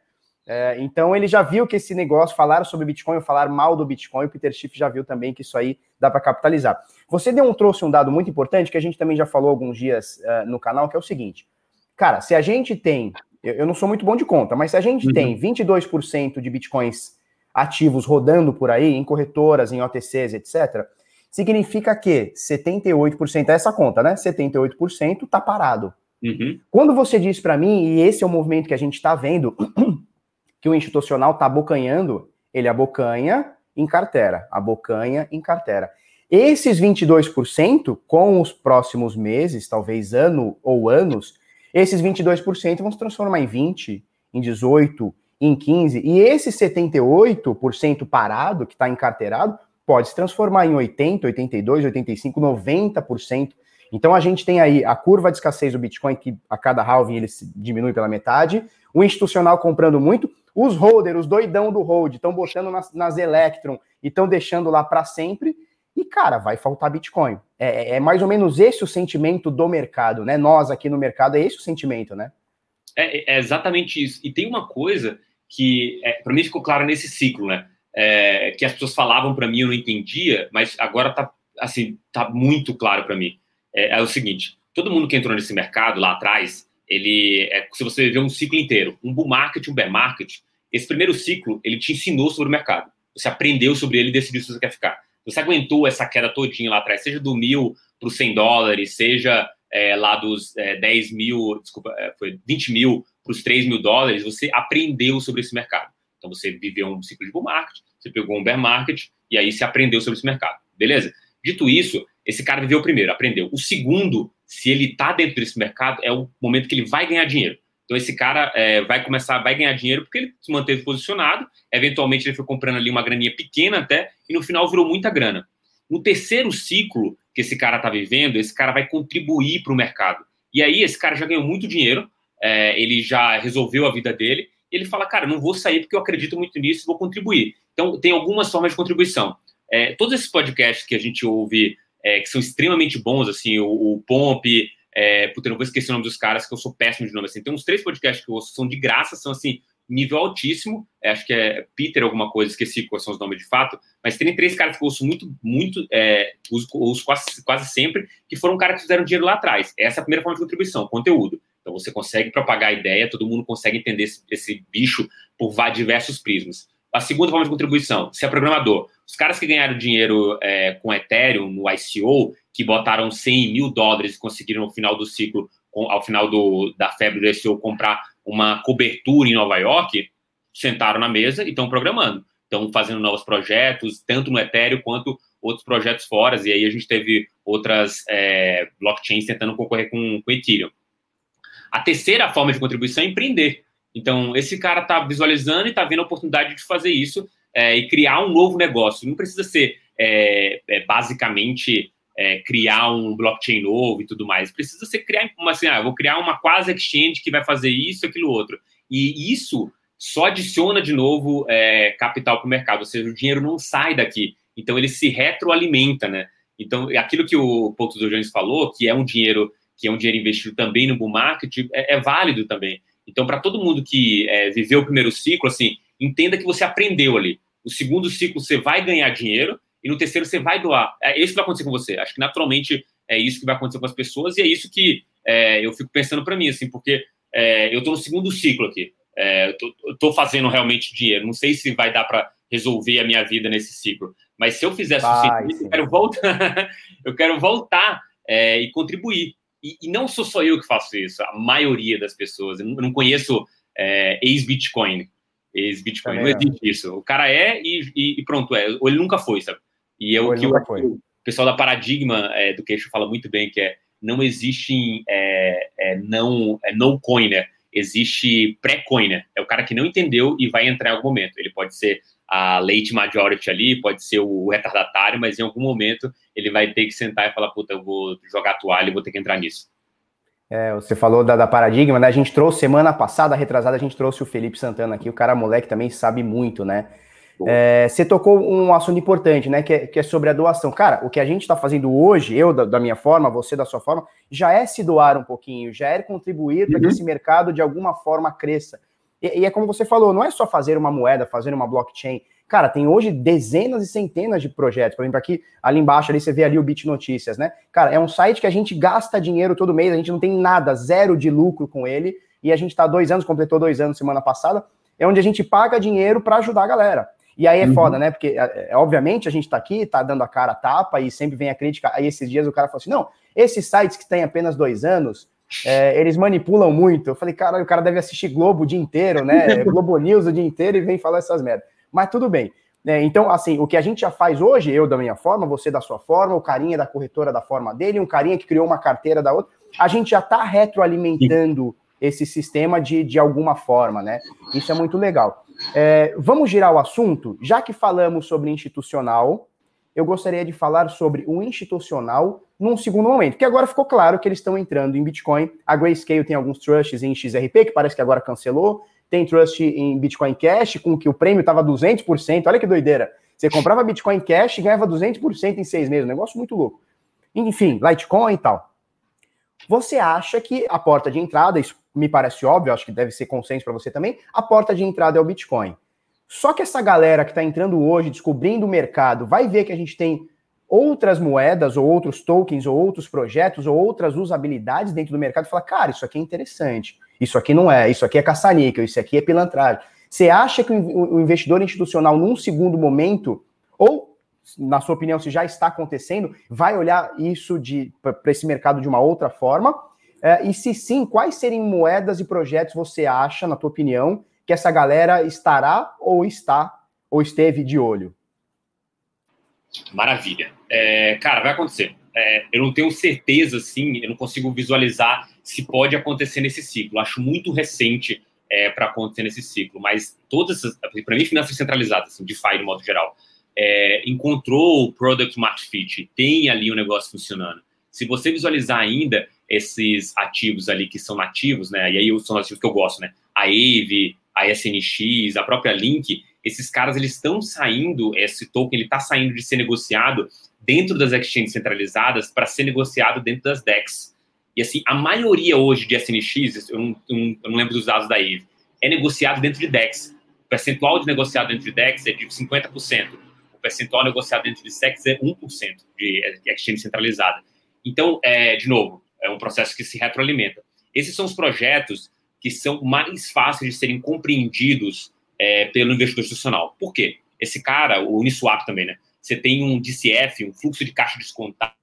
É, então ele já viu que esse negócio, falar sobre Bitcoin ou falar mal do Bitcoin, o Peter Schiff já viu também que isso aí dá para capitalizar. Você deu um, trouxe um dado muito importante que a gente também já falou alguns dias uh, no canal, que é o seguinte: cara, se a gente tem, eu, eu não sou muito bom de conta, mas se a gente uhum. tem 22% de Bitcoins ativos rodando por aí, em corretoras, em OTCs, etc., significa que 78%, é essa conta, né? 78% está parado. Uhum. Quando você diz para mim, e esse é o movimento que a gente está vendo, [CLEARS THROAT] que o institucional está abocanhando, ele abocanha em carteira, abocanha em carteira. Esses 22%, com os próximos meses, talvez ano ou anos, esses 22% vão se transformar em 20, em 18, em 15, e esse 78% parado, que está encarteirado, pode se transformar em 80, 82, 85, 90%. Então a gente tem aí a curva de escassez do Bitcoin, que a cada halving ele diminui pela metade, o institucional comprando muito, os holders, os doidão do hold, estão botando nas, nas Electron e estão deixando lá para sempre. E, cara, vai faltar Bitcoin. É, é, é, mais ou menos esse o sentimento do mercado, né? Nós aqui no mercado, é esse o sentimento, né? É, é exatamente isso. E tem uma coisa que, é, para mim, ficou claro nesse ciclo, né? É, que as pessoas falavam para mim, eu não entendia, mas agora tá, assim, tá muito claro para mim. É, é, o seguinte: todo mundo que entrou nesse mercado lá atrás, ele é, se você ver um ciclo inteiro, um bull market, um bear market, esse primeiro ciclo ele te ensinou sobre o mercado. Você aprendeu sobre ele e decidiu se você quer ficar. Você aguentou essa queda todinha lá atrás, seja do mil para os 100 dólares, seja é, lá dos é, 10 mil, desculpa, é, foi 20 mil para os 3 mil dólares, você aprendeu sobre esse mercado. Então você viveu um ciclo de bull market, você pegou um bear market e aí você aprendeu sobre esse mercado. Beleza? Dito isso, esse cara viveu o primeiro, aprendeu. O segundo se ele está dentro desse mercado, é o momento que ele vai ganhar dinheiro. Então esse cara é, vai começar, vai ganhar dinheiro porque ele se manteve posicionado, eventualmente ele foi comprando ali uma graninha pequena até, e no final virou muita grana. No terceiro ciclo que esse cara está vivendo, esse cara vai contribuir para o mercado. E aí esse cara já ganhou muito dinheiro, é, ele já resolveu a vida dele, ele fala, cara, não vou sair porque eu acredito muito nisso, vou contribuir. Então tem algumas formas de contribuição. É, todos esses podcasts que a gente ouve, é, que são extremamente bons, assim, o, o Pomp, é, puta, não vou esquecer o nome dos caras, que eu sou péssimo de nome. Assim. Tem uns três podcasts que eu ouço, são de graça, são assim, nível altíssimo. É, acho que é Peter alguma coisa, esqueci quais são os nomes de fato. Mas tem três caras que eu ouço muito, muito, é, uso, uso quase, quase sempre, que foram caras que fizeram dinheiro lá atrás. Essa é a primeira forma de contribuição, conteúdo. Então você consegue propagar a ideia, todo mundo consegue entender esse, esse bicho por diversos prismas. A segunda forma de contribuição, se é programador. Os caras que ganharam dinheiro é, com Ethereum no ICO, que botaram 100 mil dólares e conseguiram no final do ciclo, ao final do, da febre do ICO, comprar uma cobertura em Nova York, sentaram na mesa e estão programando. Estão fazendo novos projetos, tanto no Ethereum quanto outros projetos fora. E aí a gente teve outras é, blockchains tentando concorrer com, com Ethereum. A terceira forma de contribuição é empreender. Então, esse cara está visualizando e está vendo a oportunidade de fazer isso é, e criar um novo negócio. Não precisa ser é, é, basicamente é, criar um blockchain novo e tudo mais. Precisa ser criar uma assim, ah, vou criar uma quase exchange que vai fazer isso, aquilo, outro. E isso só adiciona de novo é, capital para o mercado, ou seja, o dinheiro não sai daqui. Então ele se retroalimenta, né? Então, aquilo que o Pouto do Jones falou, que é um dinheiro que é um dinheiro investido também no bull market, é, é válido também. Então, para todo mundo que é, viveu o primeiro ciclo, assim, entenda que você aprendeu ali. No segundo ciclo, você vai ganhar dinheiro e no terceiro, você vai doar. É isso que vai acontecer com você. Acho que, naturalmente, é isso que vai acontecer com as pessoas e é isso que é, eu fico pensando para mim, assim, porque é, eu estou no segundo ciclo aqui. É, estou fazendo realmente dinheiro. Não sei se vai dar para resolver a minha vida nesse ciclo. Mas se eu fizesse vai, o [LAUGHS] eu quero voltar, eu quero voltar e contribuir. E, e, não sou só eu que faço isso, a maioria das pessoas. Eu não, conheço é, ex-Bitcoin. Ex-Bitcoin, não existe isso. O cara é e, e, pronto, é. Ou ele nunca foi, sabe? E é o que o, o, pessoal da Paradigma é, Education fala muito bem, que é não existe é, é, não, é no coiner, existe pré-coiner. É o cara que não entendeu e vai entrar em algum momento. Ele pode ser a late majority ali, pode ser o retardatário, mas em algum momento ele vai ter que sentar e falar, puta, eu vou jogar toalha e vou ter que entrar nisso. É, você falou da, da, paradigma, né? A gente trouxe semana passada, retrasada, a gente trouxe o Felipe Santana aqui, o cara moleque também sabe muito, né? É, você tocou um assunto importante, né? Que é, que é, sobre a doação. Cara, o que a gente está fazendo hoje, eu da, da, minha forma, você da sua forma, já é se doar um pouquinho, já é contribuir para que uhum. esse mercado de alguma forma cresça. E, e, é como você falou, não é só fazer uma moeda, fazer uma blockchain. Cara, tem hoje dezenas e centenas de projetos. Por exemplo, aqui ali embaixo ali você vê ali o Bit Notícias, né? Cara, é um site que a gente gasta dinheiro todo mês, a gente não tem nada, zero de lucro com ele, e a gente está dois anos, completou dois anos semana passada, é onde a gente paga dinheiro para ajudar a galera. E aí é uhum. foda, né? Porque, é, é, obviamente, a gente tá aqui, tá dando a cara a tapa e sempre vem a crítica. Aí esses dias o cara falou assim: não, esses sites que têm apenas dois anos, é, eles manipulam muito. Eu falei, cara, o cara deve assistir Globo o dia inteiro, né? [LAUGHS] Globo News o dia inteiro e vem falar essas merdas. Mas tudo bem. É, então, assim, o que a gente já faz hoje, eu da minha forma, você da sua forma, o carinha da corretora da forma dele, um carinha que criou uma carteira da outra, a gente já está retroalimentando esse sistema de, de alguma forma, né? Isso é muito legal. É, vamos girar o assunto? Já que falamos sobre institucional, eu gostaria de falar sobre o institucional num segundo momento, que agora ficou claro que eles estão entrando em Bitcoin. A Grayscale tem alguns trusts em XRP, que parece que agora cancelou. Tem trust em Bitcoin Cash, com que o prêmio estava 200%. Olha que doideira. Você comprava Bitcoin Cash e ganhava 200% em seis meses. Um negócio muito louco. Enfim, Litecoin e tal. Você acha que a porta de entrada, isso me parece óbvio, acho que deve ser consenso para você também, a porta de entrada é o Bitcoin. Só que essa galera que está entrando hoje, descobrindo o mercado, vai ver que a gente tem outras moedas, ou outros tokens, ou outros projetos, ou outras usabilidades dentro do mercado e fala, cara, isso aqui é interessante, isso aqui não é, isso aqui é caça-níquel, isso aqui é pilantragem. Você acha que o investidor institucional, num segundo momento, ou, na sua opinião, se já está acontecendo, vai olhar isso para esse mercado de uma outra forma? É, e se sim, quais seriam moedas e projetos você acha, na tua opinião, que essa galera estará ou está ou esteve de olho? Maravilha. É, cara, vai acontecer. é, eu não tenho certeza, assim, eu não consigo visualizar se pode acontecer nesse ciclo. Acho muito recente é, para acontecer nesse ciclo, mas todas, para mim, finanças centralizadas, assim, DeFi de modo geral, é, encontrou o product market fit, tem ali o um negócio funcionando. Se você visualizar ainda esses ativos ali que são nativos, né? E aí são ativos que eu gosto, né? A AVE, a SNX, a própria Link, esses caras eles estão saindo, esse token ele está saindo de ser negociado dentro das exchanges centralizadas para ser negociado dentro das DEX. E assim, a maioria hoje de SNX, eu não, eu não lembro dos dados da AVE, é negociado dentro de DEX. O percentual de negociado dentro de DEX é de 50%. O percentual negociado dentro de SEX é 1% de exchange centralizada. Então, é, de novo, é um processo que se retroalimenta. Esses são os projetos que são mais fáceis de serem compreendidos é, pelo investidor institucional. Por quê? Esse cara, o Uniswap também, né? Você tem um DCF, um fluxo de caixa descontado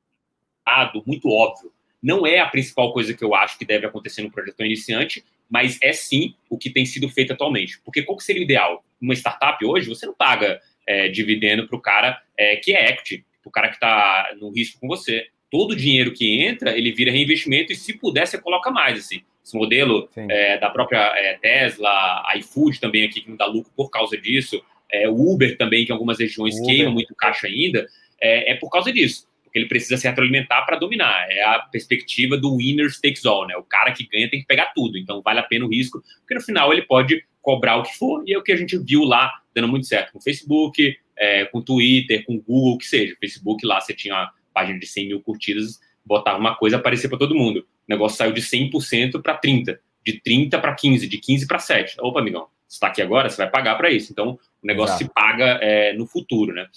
muito óbvio. Não é a principal coisa que eu acho que deve acontecer no projeto iniciante, mas é sim o que tem sido feito atualmente. Porque qual que seria o ideal? Uma startup hoje, você não paga é, dividendo para o cara é, que é equity, para o cara que está no risco com você todo o dinheiro que entra, ele vira reinvestimento e se puder, você coloca mais, assim. Esse modelo é, da própria é, Tesla, iFood também aqui, que não dá lucro por causa disso, é, Uber também, que em algumas regiões Uber. queima muito caixa ainda, é, é por causa disso. Porque ele precisa se retroalimentar para dominar. É a perspectiva do winner takes all, né? O cara que ganha tem que pegar tudo. Então vale a pena o risco, porque no final ele pode cobrar o que for, e é o que a gente viu lá dando muito certo com o Facebook, é, com o Twitter, com o Google, o que seja. Facebook lá você tinha página de 100 mil curtidas, botava uma coisa, aparecia para todo mundo. O negócio saiu de 100% para 30%, de 30% para 15%, de 15% para 7%. Opa, amigão, você está aqui agora, você vai pagar para isso. Então, o negócio Exato. se paga é, no futuro, né?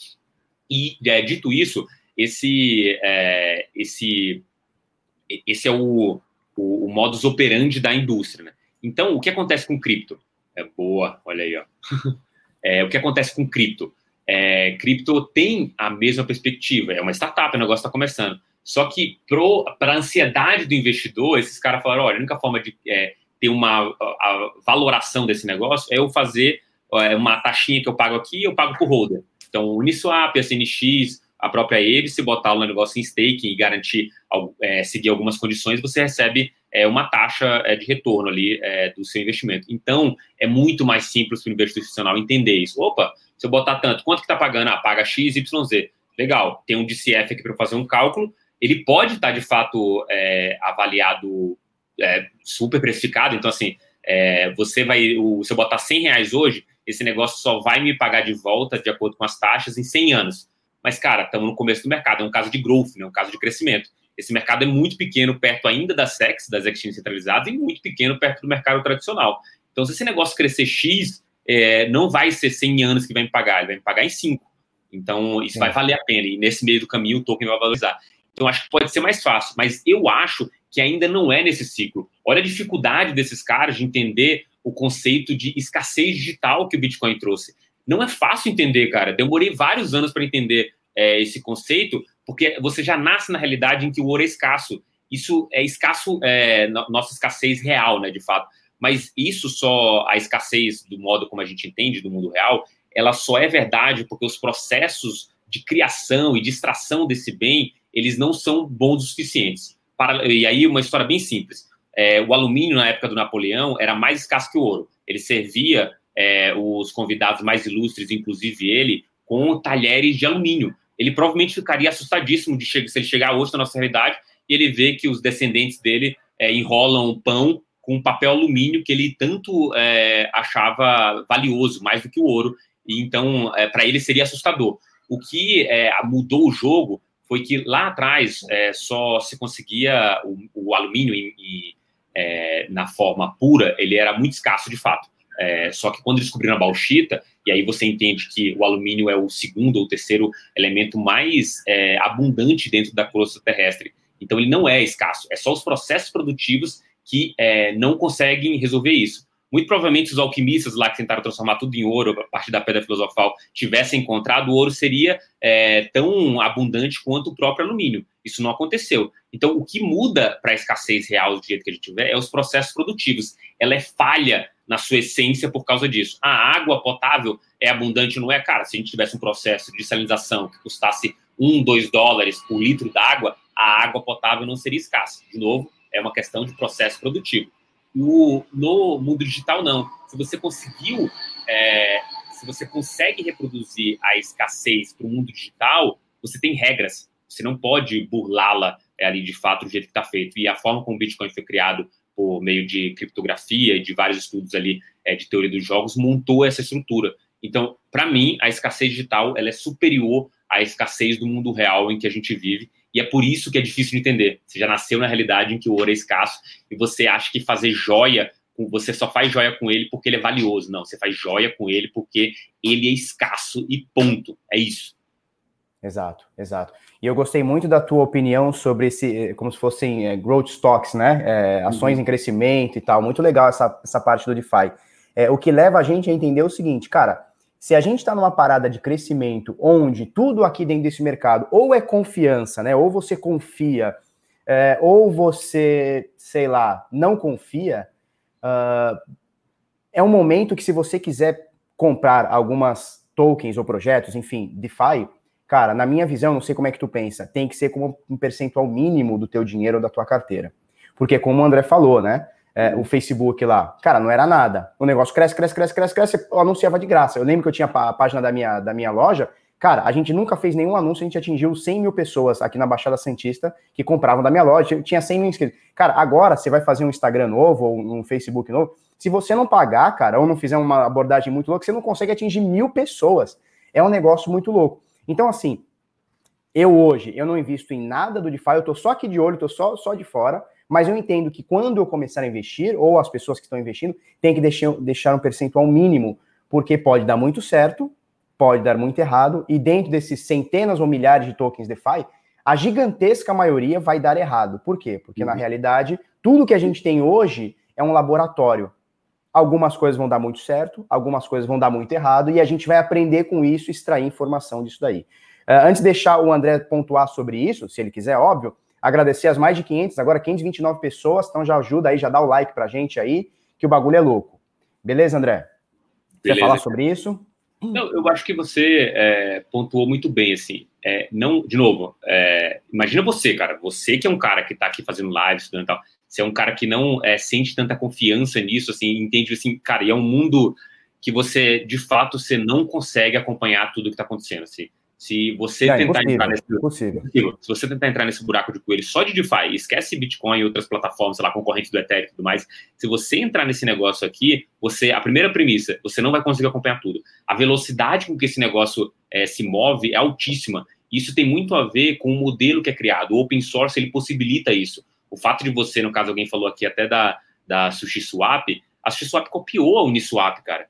E, é, dito isso, esse, é, esse, esse é o, o, o, modus operandi da indústria, né? Então, o que acontece com cripto? É boa, olha aí, ó. [LAUGHS] É, o que acontece com cripto? É, cripto tem a mesma perspectiva, é uma startup, o negócio está começando. Só que para a ansiedade do investidor, esses caras falaram: olha, a única forma de é, ter uma a valoração desse negócio é eu fazer é, uma taxinha que eu pago aqui, eu pago por holder. Então, o Uniswap, a CNX, a própria EVE, se botar o negócio em staking e garantir, é, seguir algumas condições, você recebe é, uma taxa é, de retorno ali é, do seu investimento. Então, é muito mais simples para o investidor institucional entender isso. Opa, se eu botar tanto, quanto que está pagando? Ah, paga X, Y, Z. Legal, tem um DCF aqui para fazer um cálculo. Ele pode estar, tá, de fato, é, avaliado é, super precificado. Então, assim, é, você vai, o, se eu botar 100 reais hoje, esse negócio só vai me pagar de volta, de acordo com as taxas, em 100 anos. Mas, cara, estamos no começo do mercado, é um caso de growth, né, um caso de crescimento. Esse mercado é muito pequeno perto ainda das SEX, das exchanges centralizadas, e muito pequeno perto do mercado tradicional. Então, se esse negócio crescer X, é, não vai ser 100 anos que vai me pagar, ele vai me pagar em 5. Então, isso é. vai valer a pena. E nesse meio do caminho, o token vai valorizar. Então, acho que pode ser mais fácil. Mas eu acho que ainda não é nesse ciclo. Olha a dificuldade desses caras de entender o conceito de escassez digital que o Bitcoin trouxe. Não é fácil entender, cara. Demorei vários anos para entender é, esse conceito, porque você já nasce na realidade em que o ouro é escasso. Isso é escasso, é, nossa escassez real, né, de fato. Mas isso só, a escassez do modo como a gente entende do mundo real, ela só é verdade porque os processos de criação e de extração desse bem, eles não são bons o suficientes. Para, e aí, uma história bem simples. É, o alumínio, na época do Napoleão, era mais escasso que o ouro. Ele servia é, os convidados mais ilustres, inclusive ele, com talheres de alumínio. Ele provavelmente ficaria assustadíssimo de se ele chegar hoje na nossa realidade e ele ver que os descendentes dele é, enrolam pão com papel alumínio que ele tanto é, achava valioso, mais do que o ouro. E então, é, para ele seria assustador. O que é, mudou o jogo foi que lá atrás é, só se conseguia o, o alumínio em, em, é, na forma pura, ele era muito escasso de fato. É, só que quando descobriram a bauxita, e aí você entende que o alumínio é o segundo ou terceiro elemento mais abundante dentro da crosta terrestre. Então ele não é escasso, é só os processos produtivos que é, não conseguem resolver isso. Muito provavelmente os alquimistas lá que tentaram transformar tudo em ouro a partir da pedra filosofal tivessem encontrado, o ouro seria é, tão abundante quanto o próprio alumínio. Isso não aconteceu. Então, o que muda para a escassez real do jeito que a gente tiver é os processos produtivos. Ela é falha na sua essência por causa disso. A água potável é abundante, não é? Cara, se a gente tivesse um processo de salinização que custasse um, dois dólares por litro d'água, a água potável não seria escassa. De novo, é uma questão de processo produtivo. No, no mundo digital, não. Se você conseguiu, é, se você consegue reproduzir a escassez para o mundo digital, você tem regras. Você não pode burlá-la é, ali de fato do jeito que está feito. E a forma como o Bitcoin foi criado por meio de criptografia e de vários estudos ali é, de teoria dos jogos montou essa estrutura. Então, para mim, a escassez digital ela é superior à escassez do mundo real em que a gente vive e é por isso que é difícil de entender. Você já nasceu na realidade em que o ouro é escasso e você acha que fazer joia, você só faz joia com ele porque ele é valioso. Não, você faz joia com ele porque ele é escasso e ponto. É isso. Exato, exato. E eu gostei muito da tua opinião sobre esse, eh, como se fossem é, growth stocks, né? É, ações uhum. em crescimento e tal. Muito legal essa, essa parte do DeFi. É, o que leva a gente a entender o seguinte, cara, se a gente está numa parada de crescimento onde tudo aqui dentro desse mercado ou é confiança, né? Ou você confia, é, ou você, sei lá, não confia, uh, é um momento que se você quiser comprar algumas tokens ou projetos, enfim, DeFi, cara, na minha visão, não sei como é que tu pensa, tem que ser como um percentual mínimo do teu dinheiro ou da tua carteira. Porque como o André falou, né? É, o Facebook lá. Cara, não era nada. O negócio cresce, cresce, cresce, cresce, cresce, eu anunciava de graça. Eu lembro que eu tinha a página da minha, da minha loja. Cara, a gente nunca fez nenhum anúncio, a gente atingiu 100 mil pessoas aqui na Baixada Santista que compravam da minha loja. Eu tinha 100 mil inscritos. Cara, agora você vai fazer um Instagram novo ou um Facebook novo. Se você não pagar, cara, ou não fizer uma abordagem muito louca, você não consegue atingir mil pessoas. É um negócio muito louco. Então, assim, eu hoje, eu não invisto em nada do DeFi, eu tô só aqui de olho, tô só, só de fora. Mas eu entendo que quando eu começar a investir, ou as pessoas que estão investindo, tem que deixar, deixar um percentual mínimo, porque pode dar muito certo, pode dar muito errado, e dentro desses centenas ou milhares de tokens DeFi, a gigantesca maioria vai dar errado. Por quê? Porque, uhum. na realidade, tudo que a gente tem hoje é um laboratório. Algumas coisas vão dar muito certo, algumas coisas vão dar muito errado, e a gente vai aprender com isso, extrair informação disso daí. Uh, antes de deixar o André pontuar sobre isso, se ele quiser, óbvio, Agradecer as mais de 500, agora 529 pessoas, então já ajuda aí, já dá o like pra gente aí, que o bagulho é louco. Beleza, André? Beleza. Quer falar sobre isso? Não, eu acho que você é, pontuou muito bem, assim. É, não, de novo, é, imagina você, cara, você que é um cara que tá aqui fazendo live, estudando e tal, você é um cara que não é, sente tanta confiança nisso, assim, entende, assim, cara, e é um mundo que você, de fato, você não consegue acompanhar tudo que tá acontecendo, assim. Se você é, tentar entrar nesse se você tentar entrar nesse buraco de coelho só de DeFi, esquece Bitcoin e outras plataformas, sei lá, concorrentes do Ethereum e tudo mais. Se você entrar nesse negócio aqui, você a primeira premissa, você não vai conseguir acompanhar tudo. A velocidade com que esse negócio é, se move é altíssima. Isso tem muito a ver com o modelo que é criado. O open source ele possibilita isso. O fato de você, no caso alguém falou aqui até da da SushiSwap, a SushiSwap copiou a Uniswap, cara.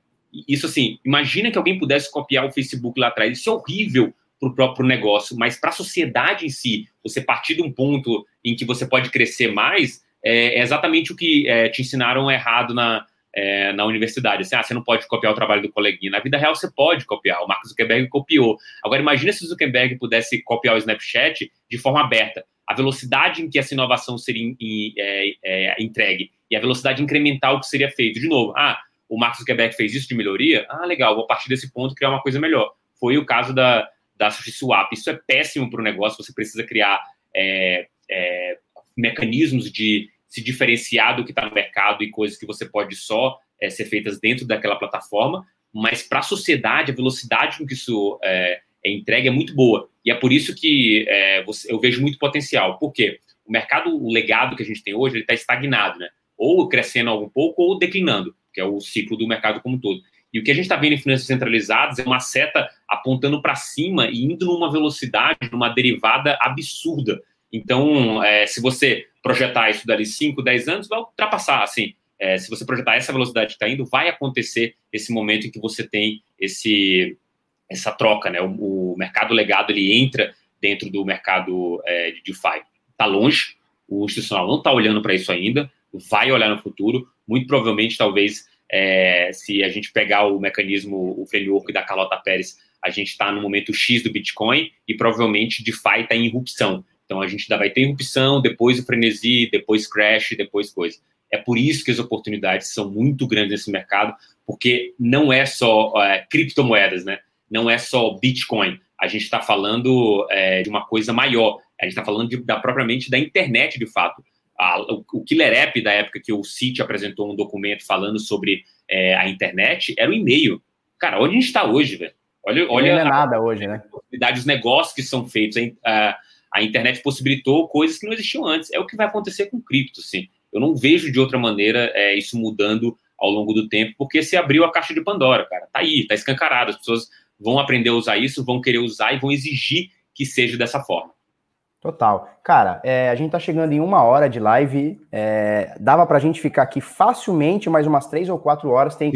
Isso assim, imagina que alguém pudesse copiar o Facebook lá atrás. Isso é horrível para o próprio negócio, mas para a sociedade em si, você partir de um ponto em que você pode crescer mais, é, é exatamente o que é, te ensinaram errado na, é, na universidade. Assim, ah, você não pode copiar o trabalho do coleguinha. Na vida real, você pode copiar. O Mark Zuckerberg copiou. Agora, imagine se o Zuckerberg pudesse copiar o Snapchat de forma aberta. A velocidade em que essa inovação seria in, in, é, é, entregue e a velocidade incremental que seria feito. De novo, ah, o Mark Zuckerberg fez isso de melhoria? Ah, legal, vou partir desse ponto criar uma coisa melhor. Foi o caso da, da SushiSwap. Isso é péssimo para o negócio, você precisa criar é, é, mecanismos de se diferenciar do que está no mercado e coisas que você pode só é, ser feitas dentro daquela plataforma, mas para a sociedade, a velocidade com que isso é, é, entregue é muito boa. E é por isso que é, você, eu vejo muito potencial. Por quê? O mercado, o legado que a gente tem hoje, ele está estagnado, né? Ou crescendo algum pouco ou declinando, que é o ciclo do mercado como um todo. E o que a gente está vendo em finanças centralizadas é uma seta apontando para cima e indo numa velocidade, numa derivada absurda. Então, é, se você projetar isso dali 5, 10 anos, vai ultrapassar. Assim, é, se você projetar essa velocidade que está indo, vai acontecer esse momento em que você tem esse, essa troca, né? O, o mercado legado ele entra dentro do mercado é, de DeFi. Está longe, o institucional não está olhando para isso ainda, vai olhar no futuro. Muito provavelmente, talvez é, se a gente pegar o mecanismo, o framework da Carlota Pérez, a gente está no momento X do Bitcoin e provavelmente DeFi está em irrupção. Então a gente ainda vai ter irrupção, depois o frenesi, depois crash, depois coisa. É por isso que as oportunidades são muito grandes nesse mercado, porque não é só é, criptomoedas, né? Não é só Bitcoin. a gente está falando é, de uma coisa maior. A gente está falando de, da, propriamente da internet, de fato. A, o, killer app da época que o City apresentou um documento falando sobre é, a internet era o e-mail. Cara, onde a gente está hoje, velho? Olha, olha não é nada hoje, né? Os negócios que são feitos. A, a internet possibilitou coisas que não existiam antes. É o que vai acontecer com cripto, sim. Eu não vejo de outra maneira é, isso mudando ao longo do tempo, porque se abriu a caixa de Pandora, cara. Tá aí, tá escancarado. As pessoas vão aprender a usar isso, vão querer usar e vão exigir que seja dessa forma. Total. Cara, é, a gente tá chegando em uma hora de live. É, dava pra gente ficar aqui facilmente mais umas três ou quatro horas. Tem,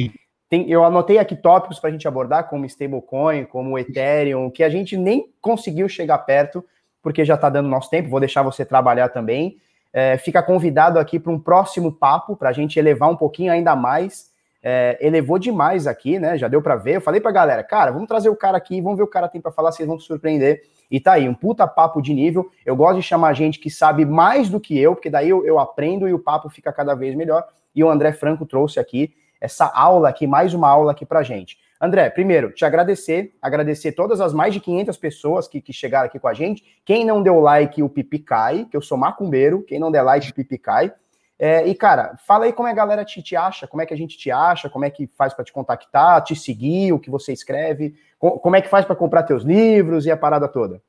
tem, eu anotei aqui tópicos pra gente abordar, como stablecoin, como Ethereum, que a gente nem conseguiu chegar perto, porque já tá dando nosso tempo. Vou deixar você trabalhar também. É, fica convidado aqui para um próximo papo, para a gente elevar um pouquinho ainda mais. É, elevou demais aqui, né? Já deu para ver. Eu falei para galera, cara, vamos trazer o cara aqui, vamos ver o cara tem para falar, vocês vão se surpreender. E tá aí, um puta papo de nível. Eu gosto de chamar gente que sabe mais do que eu, porque daí eu, eu aprendo e o papo fica cada vez melhor. E o André Franco trouxe aqui essa aula aqui, mais uma aula aqui pra gente. André, primeiro, te agradecer, agradecer todas as mais de 500 pessoas que, que chegaram aqui com a gente. Quem não deu like, o pipi cai, que eu sou macumbeiro. Quem não der like, o pipi cai. É, e, cara, fala aí como é a galera te, te acha, como é que a gente te acha, como é que faz para te contactar, te seguir, o que você escreve, como é que faz para comprar teus livros e a parada toda.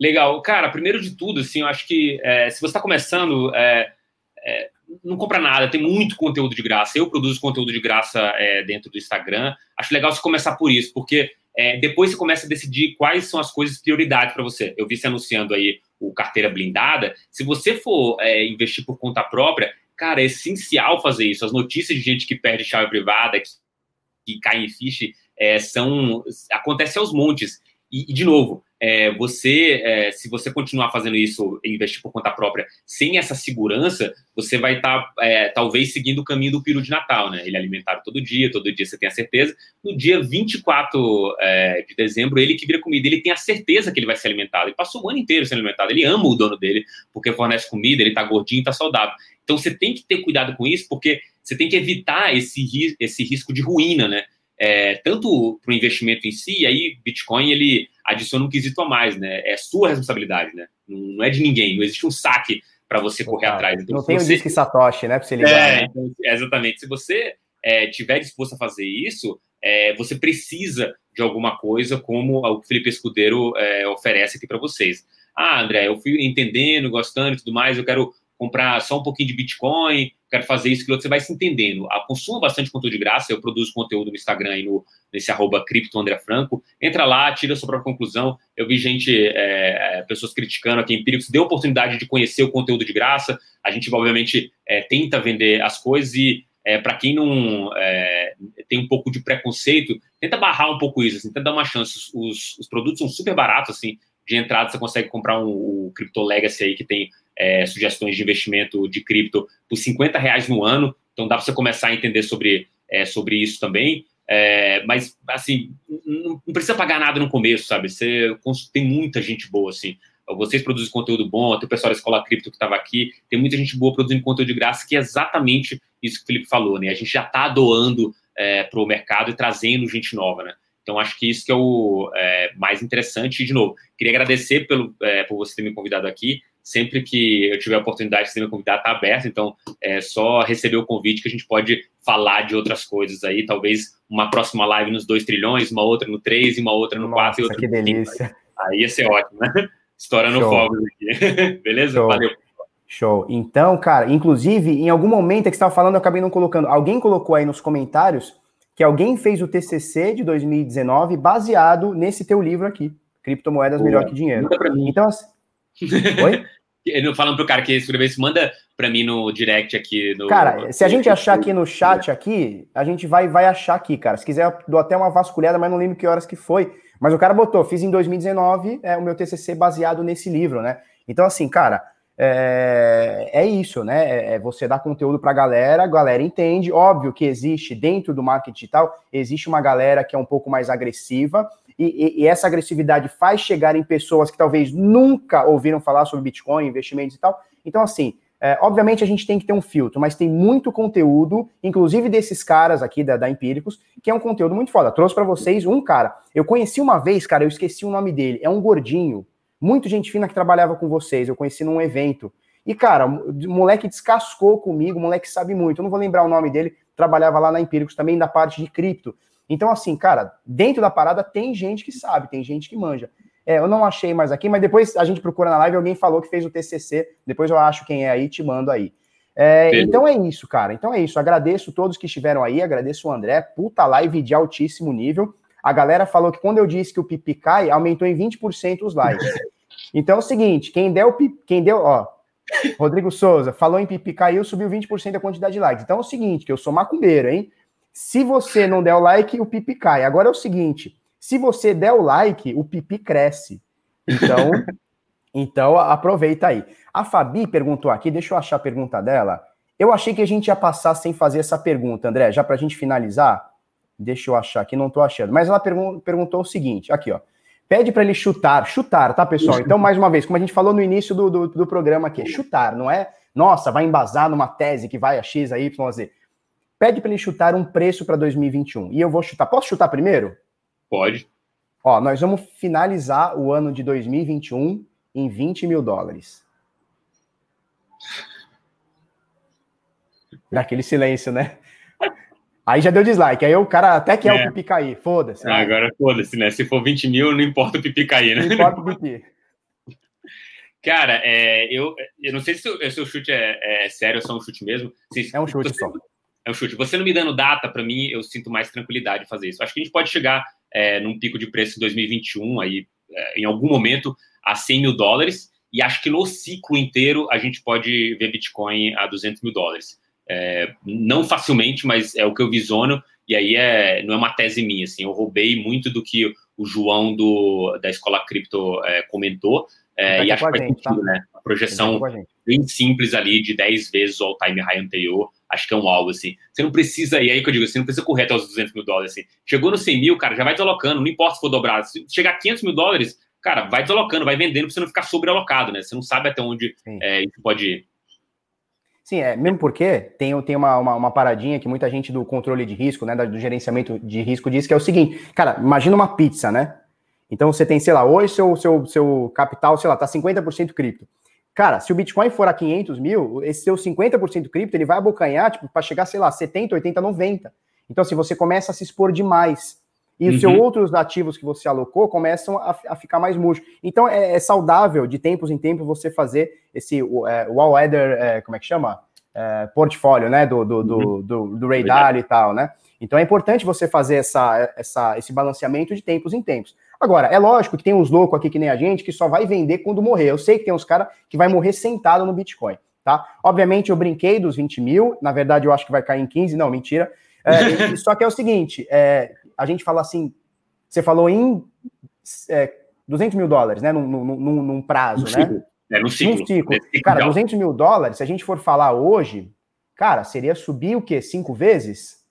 Legal. Cara, primeiro de tudo, assim, eu acho que é, se você está começando, é, é, não compra nada, tem muito conteúdo de graça. Eu produzo conteúdo de graça é, dentro do Instagram. Acho legal você começar por isso, porque é, depois você começa a decidir quais são as coisas prioridade para você. Eu vi você anunciando aí o carteira blindada. Se você for investir por conta própria, cara, é essencial fazer isso. As notícias de gente que perde chave privada, que, que cai em fiche, é, são acontece aos montes. E, e de novo, é, você, é, se você continuar fazendo isso, investir por conta própria, sem essa segurança, você vai estar, tá, é, talvez, seguindo o caminho do peru de Natal, né? Ele é alimentado todo dia, todo dia você tem a certeza. No dia 24 é, de dezembro, ele que vira comida, ele tem a certeza que ele vai ser alimentado. Ele passou o ano inteiro sendo alimentado. Ele ama o dono dele, porque fornece comida, ele tá gordinho, tá saudável. Então, você tem que ter cuidado com isso, porque você tem que evitar esse, esse risco de ruína, né? É, tanto para o investimento em si, e aí Bitcoin ele adiciona um quesito a mais, né? É sua responsabilidade, né? Não é de ninguém, não existe um saque para você correr atrás. Então, não tem você... um disque Satoshi, né? Para você ligar. É, né? então, exatamente. Se você é, tiver disposto a fazer isso, é, você precisa de alguma coisa como o Felipe Escudeiro é, oferece aqui para vocês. Ah, André, eu fui entendendo, gostando e tudo mais, eu quero comprar só um pouquinho de Bitcoin, quero fazer isso, que você vai se entendendo. Ah, consuma bastante conteúdo de graça, eu produzo conteúdo no Instagram e no, nesse arroba cripto André Franco. Entra lá, tira a sua própria conclusão. Eu vi gente, é, é pessoas criticando aqui, Empíricos, deu oportunidade de conhecer o conteúdo de graça. A gente, obviamente, é, tenta vender as coisas e é, para quem não é, tem um pouco de preconceito, tenta barrar um pouco isso, assim, tenta dar uma chance. Os, os produtos são super baratos, assim, de entrada você consegue comprar um, o Crypto Legacy aí, que tem é, sugestões de investimento de cripto por 50 reais no ano. Então dá para você começar a entender sobre, é, sobre isso também. É, mas, assim, não, precisa pagar nada no começo, sabe? Você tem muita gente boa, assim. Vocês produzem conteúdo bom, tem o pessoal da Escola Cripto que estava aqui, tem muita gente boa produzindo conteúdo de graça, que é exatamente isso que o Felipe falou, né? A gente já está doando é, para o mercado e trazendo gente nova, né? Então, acho que isso que é o é, mais interessante. E, de novo, queria agradecer pelo, é, por você ter me convidado aqui sempre que eu tiver a oportunidade de ser meu convidado, está aberto. Então, é só receber o convite que a gente pode falar de outras coisas aí. Talvez uma próxima live nos 2 trilhões, uma outra no 3, uma outra no 4 e outra que no delícia. Aí ia ser ótimo, né? Estourando fogos aqui. [LAUGHS] Beleza? Show. Valeu. Show. Então, cara, inclusive, em algum momento é que você estava falando, eu acabei não colocando. Alguém colocou aí nos comentários que alguém fez o TCC de 2019 baseado nesse teu livro aqui, Criptomoedas Boa. Melhor que Dinheiro. Então, assim, Oi? [LAUGHS] Falando pro cara que escreveu isso, manda para mim no direct aqui. No, cara, se a gente achar aqui no chat aqui, a gente vai, vai achar aqui, cara. Se quiser, eu dou até uma vasculhada, mas não lembro que horas que foi. Mas o cara botou, fiz em 2019 é, o meu TCC baseado nesse livro, né? Então, assim, cara, é, é isso, né? É, é você dar conteúdo para a galera, a galera entende. Óbvio que existe dentro do marketing digital, existe uma galera que é um pouco mais agressiva, e, e, essa agressividade faz chegar em pessoas que talvez nunca ouviram falar sobre Bitcoin, investimentos e tal. Então, assim, É, obviamente a gente tem que ter um filtro, mas tem muito conteúdo, inclusive desses caras aqui da, da Empíricos, que é um conteúdo muito foda. Trouxe para vocês um cara. Eu conheci uma vez, cara, eu esqueci o nome dele. É um gordinho, muito gente fina que trabalhava com vocês. Eu conheci num evento. E, cara, moleque descascou comigo, moleque sabe muito. Eu não vou lembrar o nome dele, trabalhava lá na Empíricos também, da parte de cripto. Então, assim, cara, dentro da parada tem gente que sabe, tem gente que manja. É, eu não achei mais aqui, mas depois a gente procura na live, alguém falou que fez o TCC, depois eu acho quem é aí, te mando aí. É, então é isso, cara. Então é isso. Agradeço todos que estiveram aí, agradeço o André, puta live de altíssimo nível. A galera falou que quando eu disse que o pipi cai, aumentou em 20% os likes. [LAUGHS] Então é o seguinte, quem deu, quem deu, ó, Rodrigo Souza falou em pipi caiu, subiu 20% a quantidade de likes. Então é o seguinte, que eu sou macumbeiro, hein? Se você não der o like, o pipi cai. Agora é o seguinte, se você der o like, o pipi cresce. Então, [LAUGHS] então aproveita aí. A Fabi perguntou aqui, deixa eu achar a pergunta dela. Eu achei que a gente ia passar sem fazer essa pergunta, André, já para a gente finalizar. Deixa eu achar aqui, não estou achando. Mas ela pergun perguntou o seguinte: aqui, ó. Pede para ele chutar, chutar, tá, pessoal? Então, mais uma vez, como a gente falou no início do, do, do programa aqui, chutar, não é, nossa, vai embasar numa tese que vai a X, a Y, a Z. Pede para ele chutar um preço para 2021. E eu vou chutar. Posso chutar primeiro? Pode. Ó, nós vamos finalizar o ano de 2021 em 20 mil dólares. Naquele silêncio, né? Aí já deu dislike. Aí o cara até quer é. o pipi cair. Foda-se. Né? Agora foda-se, né? Se for 20 mil, não importa o pipi cair, né? Não importa o pipi. Cara, é, eu, eu não sei se o seu chute é, é, sério ou só um chute mesmo. Se, é um chute só. É um chute. Você não me dando data, para mim, eu sinto mais tranquilidade de fazer isso. Acho que a gente pode chegar é, num pico de preço em 2021, aí, é, em algum momento, a 100 mil dólares, e acho que no ciclo inteiro a gente pode ver Bitcoin a 200 mil dólares. É, não facilmente, mas é o que eu visiono, e aí é, não é uma tese minha, assim, eu roubei muito do que o João do, da Escola Cripto é, comentou, é, e acho que faz sentido, tá? né? A projeção bem simples ali de 10 vezes o all-time high anterior, acho que é um alvo, assim. Você não precisa, e aí que eu digo, você não precisa correr até os 200 mil dólares, assim. Chegou no 100 mil, cara, já vai desalocando, não importa se for dobrado. Se chegar a 500 mil dólares, cara, vai desalocando, vai vendendo pra você não ficar sobrealocado, né? Você não sabe até onde é, isso pode ir. Sim, é, mesmo porque tem, tem uma, uma, uma, paradinha que muita gente do controle de risco, né, do gerenciamento de risco diz que é o seguinte, cara, imagina uma pizza, né? Então você tem, sei lá, hoje seu, seu, seu capital, sei lá, tá 50% cripto. Cara, se o Bitcoin for a 500 mil, esse seu 50% cripto, ele vai abocanhar, tipo, para chegar, sei lá, 70, 80, 90. Então, assim, você começa a se expor demais. E uhum. os seus outros ativos que você alocou começam a, a ficar mais murcho. Então, é, é, saudável, de tempos em tempos, você fazer esse é, All Weather, é, como é que chama? É, portfólio, né? Do, do, do, uhum. do, do radar e tal, né? Então, é importante você fazer essa, essa, esse balanceamento de tempos em tempos. Agora, é lógico que tem uns loucos aqui que nem a gente que só vai vender quando morrer. Eu sei que tem uns caras que vai morrer sentado no Bitcoin, tá? Obviamente, eu brinquei dos 20 mil, na verdade, eu acho que vai cair em 15, não, mentira. É, só que é o seguinte, é, a gente fala assim, você falou em é, 200 mil dólares, né, num, num, num prazo, né? É, no ciclo. No ciclo. Cara, 200 mil dólares, se a gente for falar hoje, cara, seria subir o quê? Cinco vezes?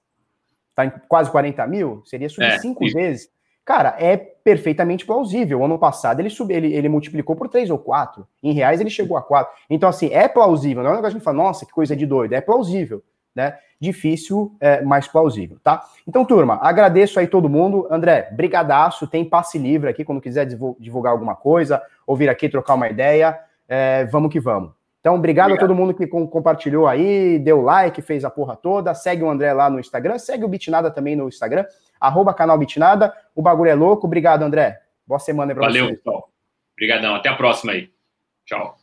Tá em quase 40 mil? Seria subir é, cinco isso. vezes. Cara, é perfeitamente plausível. Ano passado ele, sub, ele, ele multiplicou por 3 ou 4. Em reais ele chegou a 4. Então, assim, é plausível. Não é um negócio que a gente fala, nossa, que coisa de doido. É plausível, né? Difícil, é, mais plausível, tá? Então, turma, agradeço aí todo mundo. André, brigadaço. Tem passe livre aqui quando quiser divulgar alguma coisa, ou vir aqui trocar uma ideia. É, vamos que vamos. Então, obrigado, obrigado, a todo mundo que com, compartilhou aí, deu like, fez a porra toda. Segue o André lá no Instagram, segue o Bitnada também no Instagram arroba canal Bitnada. O bagulho é louco. Obrigado, André. Boa semana aí pra Valeu, pessoal. Obrigadão. Até a próxima aí. Tchau.